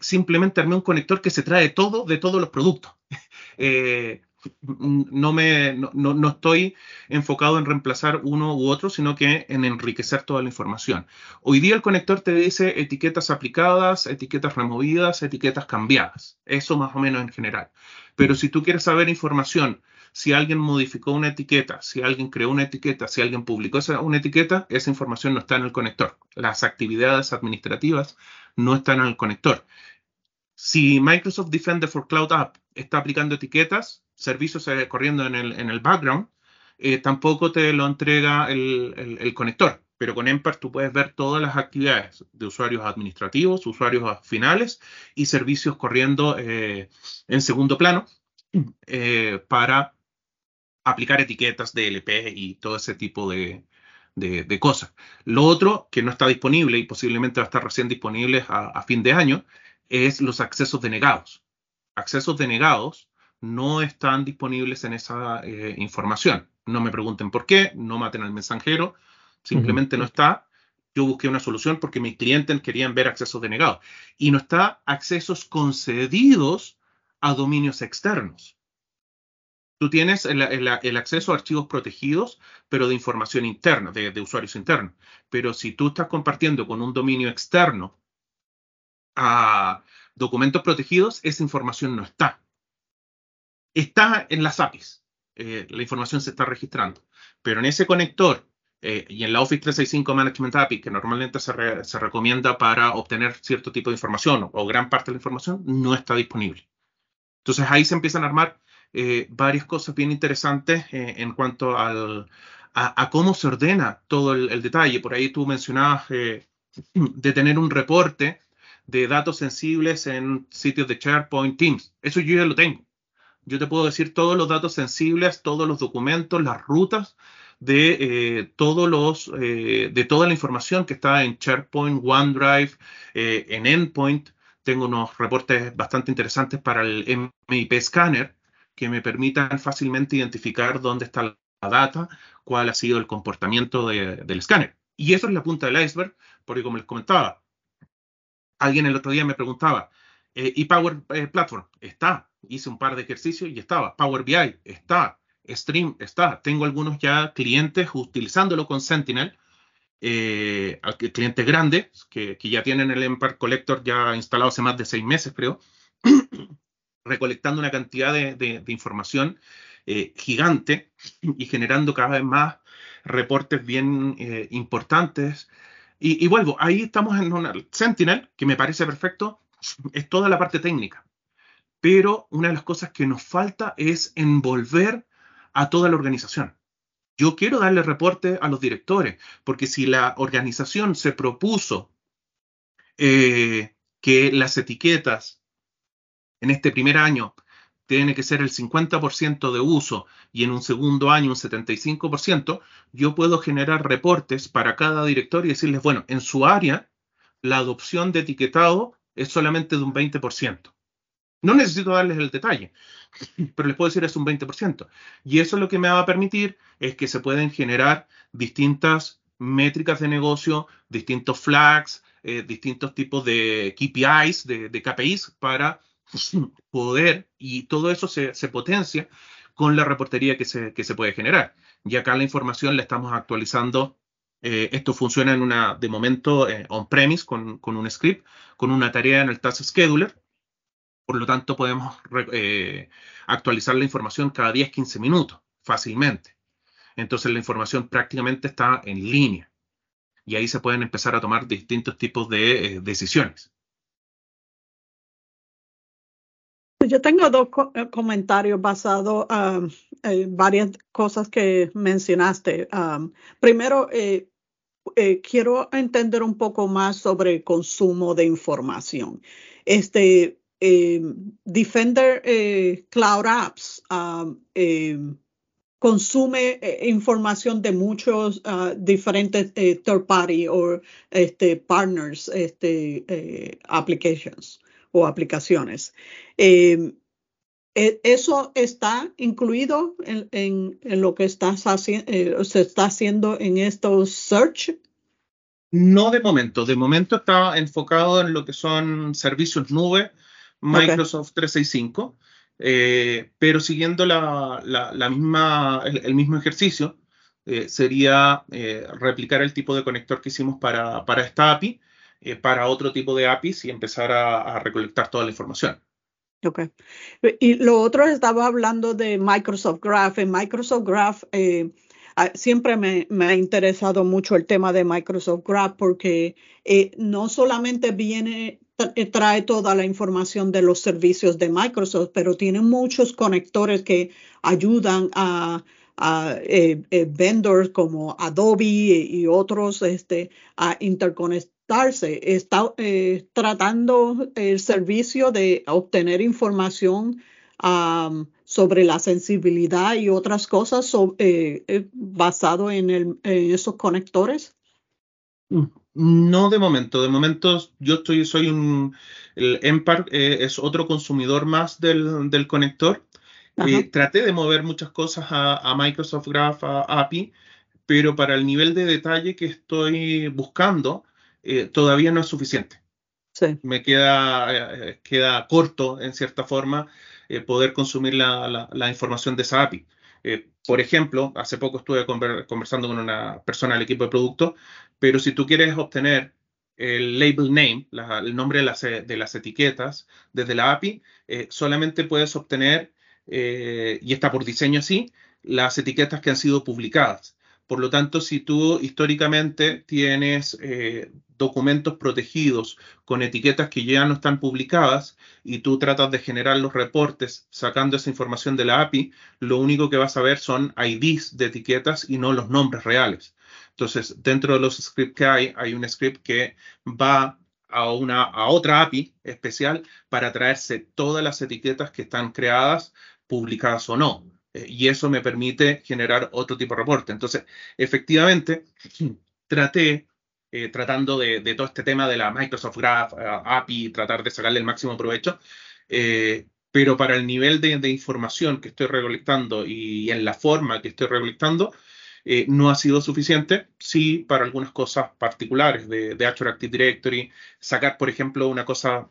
simplemente armé un conector que se trae todo de todos los productos. [laughs] no, me, no, no, estoy enfocado en reemplazar uno u otro, sino que en enriquecer toda la información. Hoy día el conector te dice etiquetas aplicadas, etiquetas removidas, etiquetas cambiadas. Eso más o menos en general. Pero si tú quieres saber información, si alguien modificó una etiqueta, si alguien creó una etiqueta, si alguien publicó esa, una etiqueta, esa información no está en el conector. Las actividades administrativas no están en el conector. Si Microsoft Defender for Cloud App está aplicando etiquetas, servicios eh, corriendo en el, en el background, eh, tampoco te lo entrega el, el, conector. Pero con Empar tú puedes ver todas las actividades de usuarios administrativos, usuarios finales y servicios corriendo eh, en segundo plano para aplicar etiquetas DLP y todo ese tipo de, de, de, cosas. Lo otro que no está disponible y posiblemente va a estar recién disponible a, a fin de año es los accesos denegados. Accesos denegados no están disponibles en esa eh, información. No me pregunten por qué, no maten al mensajero, simplemente uh -huh. no está. Yo busqué una solución porque mis clientes querían ver accesos denegados. Y no está accesos concedidos a dominios externos. Tú tienes el, el, el, acceso a archivos protegidos, pero de información interna, de, de, usuarios internos. Pero si tú estás compartiendo con un dominio externo a documentos protegidos, esa información no está está en las APIs. Eh, la información se está registrando. Pero en ese conector eh, y en la Office 365 Management API, que normalmente se, re, se, recomienda para obtener cierto tipo de información o, o, gran parte de la información, no está disponible. Entonces ahí se empiezan a armar eh, varias cosas bien interesantes eh, en cuanto al, a, a, cómo se ordena todo el, el, detalle. Por ahí tú mencionabas eh, [clears throat] de tener un reporte de datos sensibles en sitios de SharePoint Teams. Eso yo ya lo tengo yo te puedo decir todos los datos sensibles, todos los documentos, las rutas de eh, todos los eh, de toda la información que está en SharePoint, OneDrive, eh, en Endpoint. Tengo unos reportes bastante interesantes para el MIP Scanner que me permitan fácilmente identificar dónde está la data, cuál ha sido el comportamiento de, del escáner. Y eso es la punta del iceberg, porque como les comentaba, alguien el otro día me preguntaba, ¿y Power Platform? Está, hice un par de ejercicios y estaba. Power BI está. Stream está. Tengo algunos ya clientes utilizándolo con Sentinel. Eh, clientes grandes que, que, ya tienen el Empire Collector ya instalado hace más de seis meses, creo, [clears throat] recolectando una cantidad de, información eh, gigante y generando cada vez más reportes bien eh, importantes. Y, y, vuelvo, ahí estamos en una Sentinel, que me parece perfecto, es toda la parte técnica pero una de las cosas que nos falta es envolver a toda la organización. Yo quiero darle reporte a los directores, porque si la organización se propuso eh, que las etiquetas en este primer año tiene que ser el 50% de uso y en un segundo año un 75%, yo puedo generar reportes para cada director y decirles, bueno, en su área la adopción de etiquetado es solamente de un 20%. No necesito darles el detalle, pero les puedo decir es un 20%. Y eso lo que me va a permitir es que se pueden generar distintas métricas de negocio, distintos flags, eh, distintos tipos de KPIs, de, de KPIs para [clears throat] poder, y todo eso se, potencia con la reportería que se, puede generar. Y acá la información la estamos actualizando. Eh, esto funciona en una, de momento, eh, on-premise con, con, un script, con una tarea en el Task Scheduler. Por lo tanto, podemos eh, actualizar la información cada 10-15 minutos fácilmente. Entonces, la información prácticamente está en línea. Y ahí se pueden empezar a tomar distintos tipos de decisiones. Yo tengo dos eh, comentarios basados um, en varias cosas que mencionaste. Um, primero, eh, eh, quiero entender un poco más sobre el consumo de información. Este Defender Cloud Apps um, consume información de muchos uh, diferentes third party o este, partners este, applications o aplicaciones. Em, e, ¿Eso está incluido en, lo que estás eh, se está haciendo en estos search? No de momento. De momento está enfocado en lo que son servicios nube, Microsoft 365, eh, pero siguiendo la, misma, el, mismo ejercicio, eh, sería replicar el tipo de conector que hicimos para, para esta API eh, para otro tipo de APIs y empezar a, recolectar toda la información. Ok. Y lo otro estaba hablando de Microsoft Graph. En Microsoft Graph eh, siempre me, ha interesado mucho el tema de Microsoft Graph porque eh, no solamente viene trae toda la información de los servicios de Microsoft, pero tiene muchos conectores que ayudan a, vendors como Adobe y, otros este, a interconectar está eh, tratando el servicio de obtener información sobre la sensibilidad y otras cosas eh, eh, basado en, esos conectores? Mm, no de momento. De momento yo estoy, soy un, el Empar es otro consumidor más del, conector. traté de mover muchas cosas a, Microsoft Graph, a API, pero para el nivel de detalle que estoy buscando, eh, todavía no es suficiente. Me queda, eh, queda corto, en cierta forma, eh, poder consumir la, información de esa API. por ejemplo, hace poco estuve conversando con una persona del equipo de producto, pero si tú quieres obtener el label name, el nombre de las, de las, etiquetas desde la API, solamente puedes obtener, y está por diseño así, las etiquetas que han sido publicadas. Por lo tanto, si tú históricamente tienes eh, documentos protegidos con etiquetas que ya no están publicadas y tú tratas de generar los reportes sacando esa información de la API, lo único que vas a ver son IDs de etiquetas y no los nombres reales. Entonces, dentro de los scripts que hay, hay un script que va a, una, a otra API especial para traerse todas las etiquetas que están creadas, publicadas o no. Eh, y eso me permite generar otro tipo de reporte. Entonces, efectivamente, [clears throat] traté, eh, tratando de, todo este tema de la Microsoft Graph eh, API, tratar de sacarle el máximo provecho, pero para el nivel de, información que estoy recolectando y en la forma que estoy recolectando, no ha sido suficiente. Sí, para algunas cosas particulares de, de Azure Active Directory, sacar, por ejemplo, una cosa,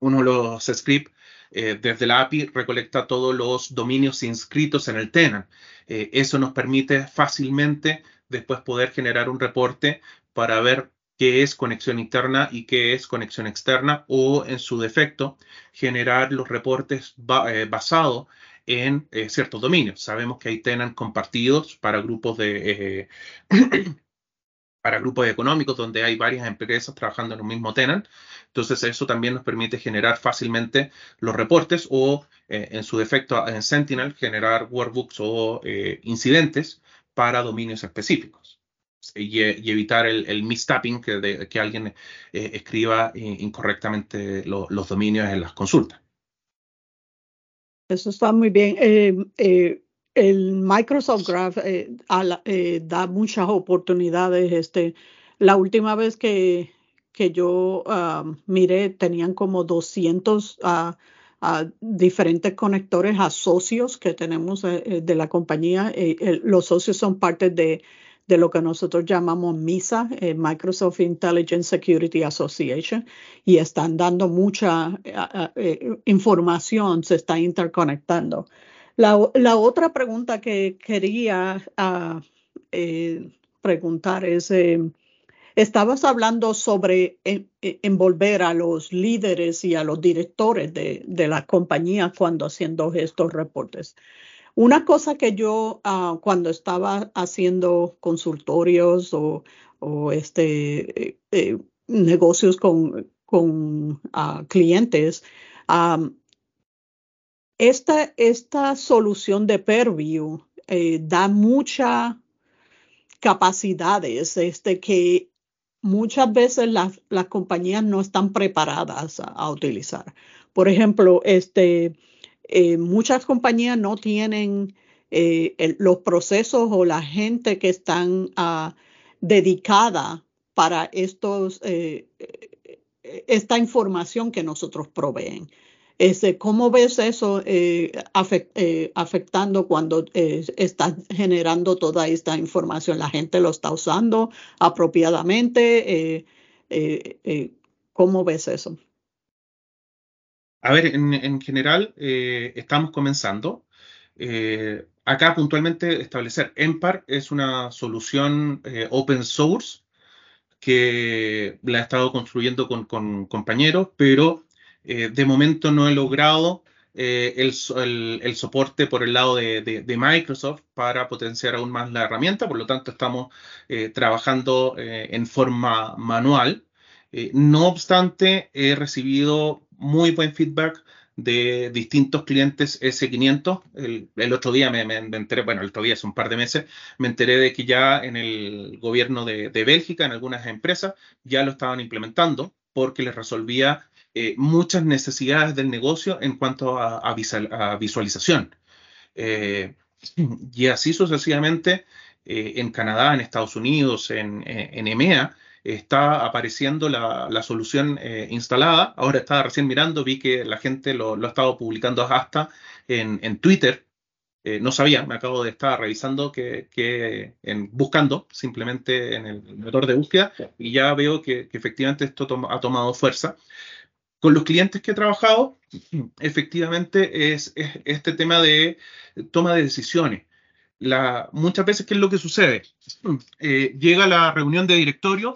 uno de los scripts eh, desde la API recolecta todos los dominios inscritos en el tenant. Eh, eso nos permite fácilmente después poder generar un reporte para ver qué es conexión interna y qué es conexión externa o en su defecto generar los reportes eh, basados en ciertos dominios. Sabemos que hay tenants compartidos para grupos de para grupos económicos donde hay varias empresas trabajando en un mismo tenant. Entonces eso también nos permite generar fácilmente los reportes o eh, en su defecto en Sentinel generar workbooks o eh, incidentes para dominios específicos y, evitar el, el mistapping que, que alguien eh, escriba incorrectamente los dominios en las consultas. Eso está muy bien. Eh, eh, el Microsoft Graph da muchas oportunidades. Este, la última vez que, yo ah, miré, tenían como 200 uh, uh, diferentes conectores a socios que tenemos de la compañía. los socios son parte de lo que nosotros llamamos MISA, eh, Microsoft Intelligence Security Association, y están dando mucha eh, eh, información, se está interconectando. La, otra pregunta que quería ah, preguntar es, estabas hablando sobre envolver a los líderes y a los directores de, de la compañía cuando haciendo estos reportes. Una cosa que yo ah, cuando estaba haciendo consultorios o, este, eh, eh, negocios con, ah, clientes, esta, esta, solución de Perview eh, da muchas capacidades este, que muchas veces las, compañías no están preparadas a, utilizar. Por ejemplo, este, eh, muchas compañías no tienen eh, los procesos o la gente que están uh, dedicada para estos, esta información que nosotros proveen. Este, ¿Cómo ves eso afectando cuando está generando toda esta información? ¿La gente lo está usando apropiadamente? ¿Cómo ves eso? A ver, en, general eh, estamos comenzando. Eh, acá puntualmente establecer EMPAR es una solución eh, open source que la he estado construyendo con, compañeros, pero de momento no he logrado el, soporte por el lado de, Microsoft para potenciar aún más la herramienta, por lo tanto estamos trabajando en forma manual. no obstante, he recibido muy buen feedback de distintos clientes S500. El, otro día me, enteré, bueno, el otro día hace un par de meses, me enteré de que ya en el gobierno de, Bélgica, en algunas empresas, ya lo estaban implementando porque les resolvía eh, muchas necesidades del negocio en cuanto a, visualización. Eh, [clears throat] y así sucesivamente eh, en Canadá, en Estados Unidos, en, en EMEA, está apareciendo la, solución eh, instalada. Ahora estaba recién mirando, vi que la gente lo, ha estado publicando hasta en, Twitter. Eh, no sabía, me acabo de estar revisando que, en, buscando simplemente en el motor de búsqueda y ya veo que, efectivamente esto ha tomado fuerza. Con los clientes que he trabajado, efectivamente es, este tema de toma de decisiones. Muchas veces, ¿qué es lo que sucede? Eh, llega la reunión de directorio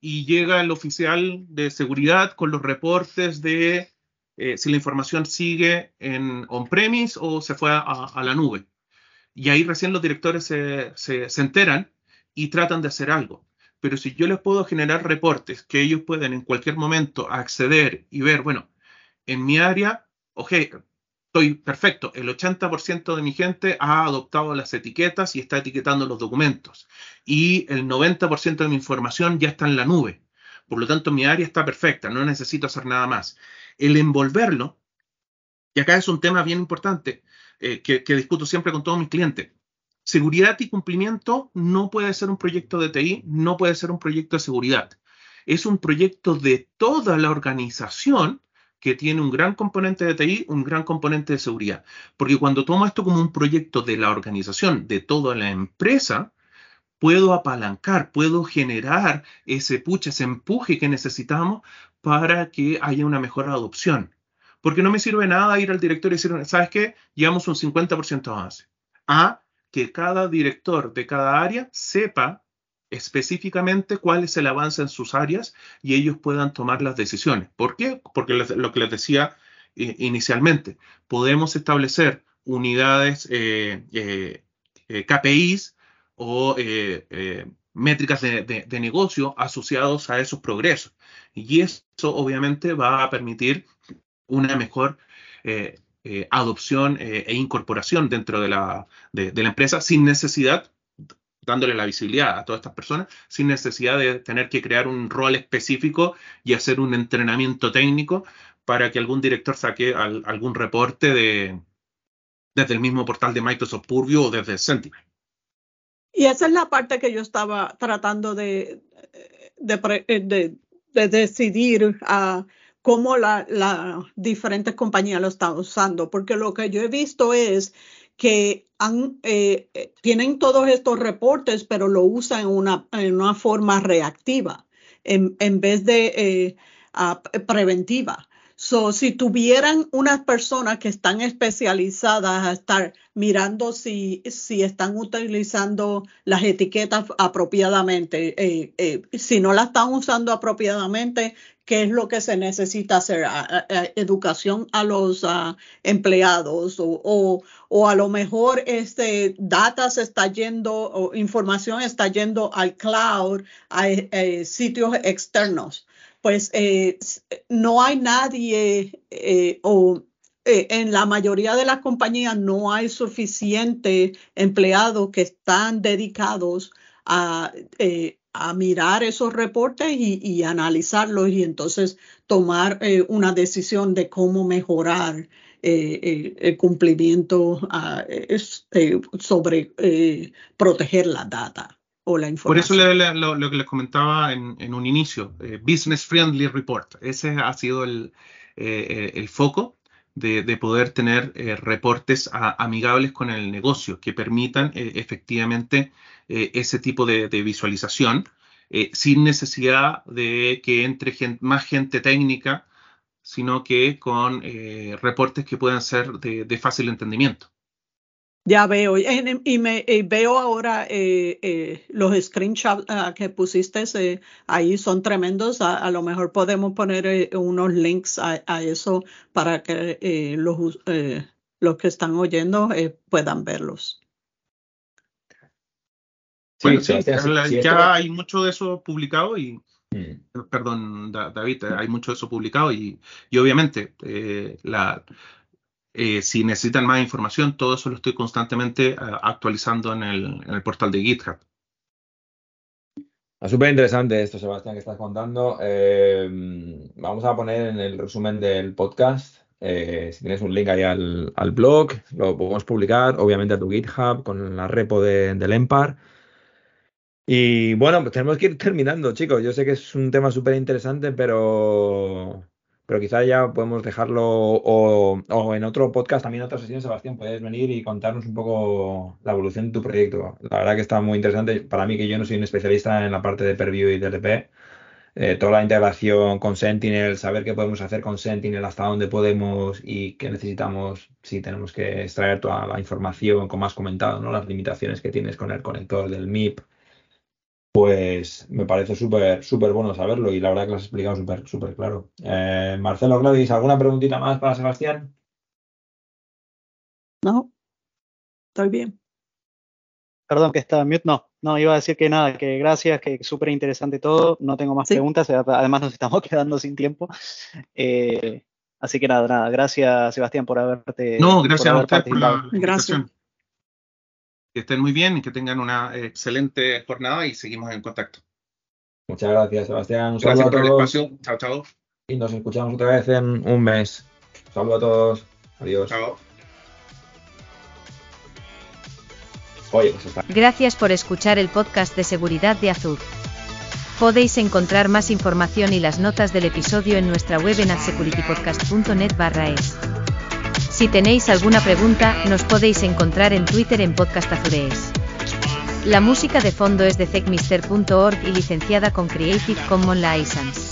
y llega el oficial de seguridad con los reportes de eh, si la información sigue en on-premise o se fue a, la nube. Y ahí recién los directores se, se, enteran y tratan de hacer algo. Pero si yo les puedo generar reportes que ellos pueden en cualquier momento acceder y ver, bueno, en mi área, ok, estoy perfecto, el 80% de mi gente ha adoptado las etiquetas y está etiquetando los documentos. Y el 90% de mi información ya está en la nube. Por lo tanto, mi área está perfecta, no necesito hacer nada más. El envolverlo, y acá es un tema bien importante eh, que, que discuto siempre con todos mis clientes. Seguridad y cumplimiento no puede ser un proyecto de TI, no puede ser un proyecto de seguridad. Es un proyecto de toda la organización que tiene un gran componente de TI, un gran componente de seguridad. Porque cuando tomo esto como un proyecto de la organización, de toda la empresa, puedo apalancar, puedo generar ese pucha, ese empuje que necesitamos para que haya una mejor adopción. Porque no me sirve nada ir al director y decir, ¿sabes qué? Llevamos un 50% avance. A que cada director de cada área sepa específicamente cuál es el avance en sus áreas y ellos puedan tomar las decisiones. ¿Por qué? Porque lo que les decía eh, inicialmente, podemos establecer unidades eh, eh, KPIs o métricas de, negocio asociados a esos progresos. Y eso obviamente va a permitir una mejor adopción e incorporación dentro de la, de la empresa sin necesidad dándole la visibilidad a todas estas personas sin necesidad de tener que crear un rol específico y hacer un entrenamiento técnico para que algún director saque algún reporte de, desde el mismo portal de Microsoft Purview o desde Sentinel. Y esa es la parte que yo estaba tratando de, de, de, decidir a cómo las la diferentes compañías lo están usando, porque lo que yo he visto es que han, eh, eh, tienen todos estos reportes, pero lo usan en una, forma reactiva en, en vez de eh, preventiva. So, si tuvieran unas personas que están especializadas a estar mirando si, si están utilizando las etiquetas apropiadamente, eh, eh, si no las están usando apropiadamente, ¿qué es lo que se necesita hacer? educación a los empleados o, o, a lo mejor este data se está yendo o información está yendo al cloud, a eh, sitios externos pues eh, no hay nadie eh, o eh, en la mayoría de las compañías no hay suficiente empleados que están dedicados a, a mirar esos reportes y, analizarlos y entonces tomar una decisión de cómo mejorar el cumplimiento sobre proteger la data. Por eso lo, que les comentaba en, un inicio, eh, Business Friendly Report. Ese ha sido el, eh, el foco de, poder tener eh, reportes amigables con el negocio que permitan efectivamente ese tipo de, visualización sin necesidad de que entre más gente técnica, sino que con reportes que puedan ser de fácil entendimiento. Ya veo, y, me, veo ahora eh, eh, los screenshots ah, que pusiste eh, ahí son tremendos. A, lo mejor podemos poner unos links a, eso para que los, los que están oyendo puedan verlos. Bueno, sí, ya, hay mucho de eso publicado y, mm. perdón, David, hay mucho de eso publicado y, y obviamente la eh, si necesitan más información, todo eso lo estoy constantemente eh, actualizando en el, portal de GitHub. Súper interesante esto, Sebastián, que estás contando. Eh, vamos a poner en el resumen del podcast, si tienes un link ahí al, blog, lo podemos publicar, obviamente a tu GitHub con la repo de, del Empar. Y bueno, pues tenemos que ir terminando, chicos. Yo sé que es un tema súper interesante, pero pero quizá ya podemos dejarlo o, en otro podcast, también en otra sesión, Sebastián, puedes venir y contarnos un poco la evolución de tu proyecto. La verdad que está muy interesante. Para mí, que yo no soy un especialista en la parte de Perview y DLP, eh, toda la integración con Sentinel, saber qué podemos hacer con Sentinel, hasta dónde podemos y qué necesitamos, si tenemos que extraer toda la información, como has comentado, ¿no? las limitaciones que tienes con el conector del MIP pues me parece súper súper bueno saberlo y la verdad que lo has explicado súper súper claro. Eh, Marcelo Gladys, ¿alguna preguntita más para Sebastián? No, estoy bien. Perdón que estaba mute, no, no, iba a decir que nada, que gracias, que súper interesante todo, no tengo más preguntas, además nos estamos [laughs] quedando sin tiempo. Eh, así que nada, nada, gracias Sebastián por haberte... No, gracias a usted por la Gracias que estén muy bien y que tengan una excelente jornada y seguimos en contacto. Muchas gracias, Sebastián. Un gracias por el espacio. Chao, chao. Y nos escuchamos otra vez en un mes. Un saludo a todos. Adiós. Chao. Oye, pues Gracias por escuchar el podcast de seguridad de Azur. Podéis encontrar más información y las notas del episodio en nuestra web en adsecuritypodcast.net es. Si tenéis alguna pregunta, nos podéis encontrar en Twitter en Podcast Azurees. La música de fondo es de zecmister.org y licenciada con Creative Commons License.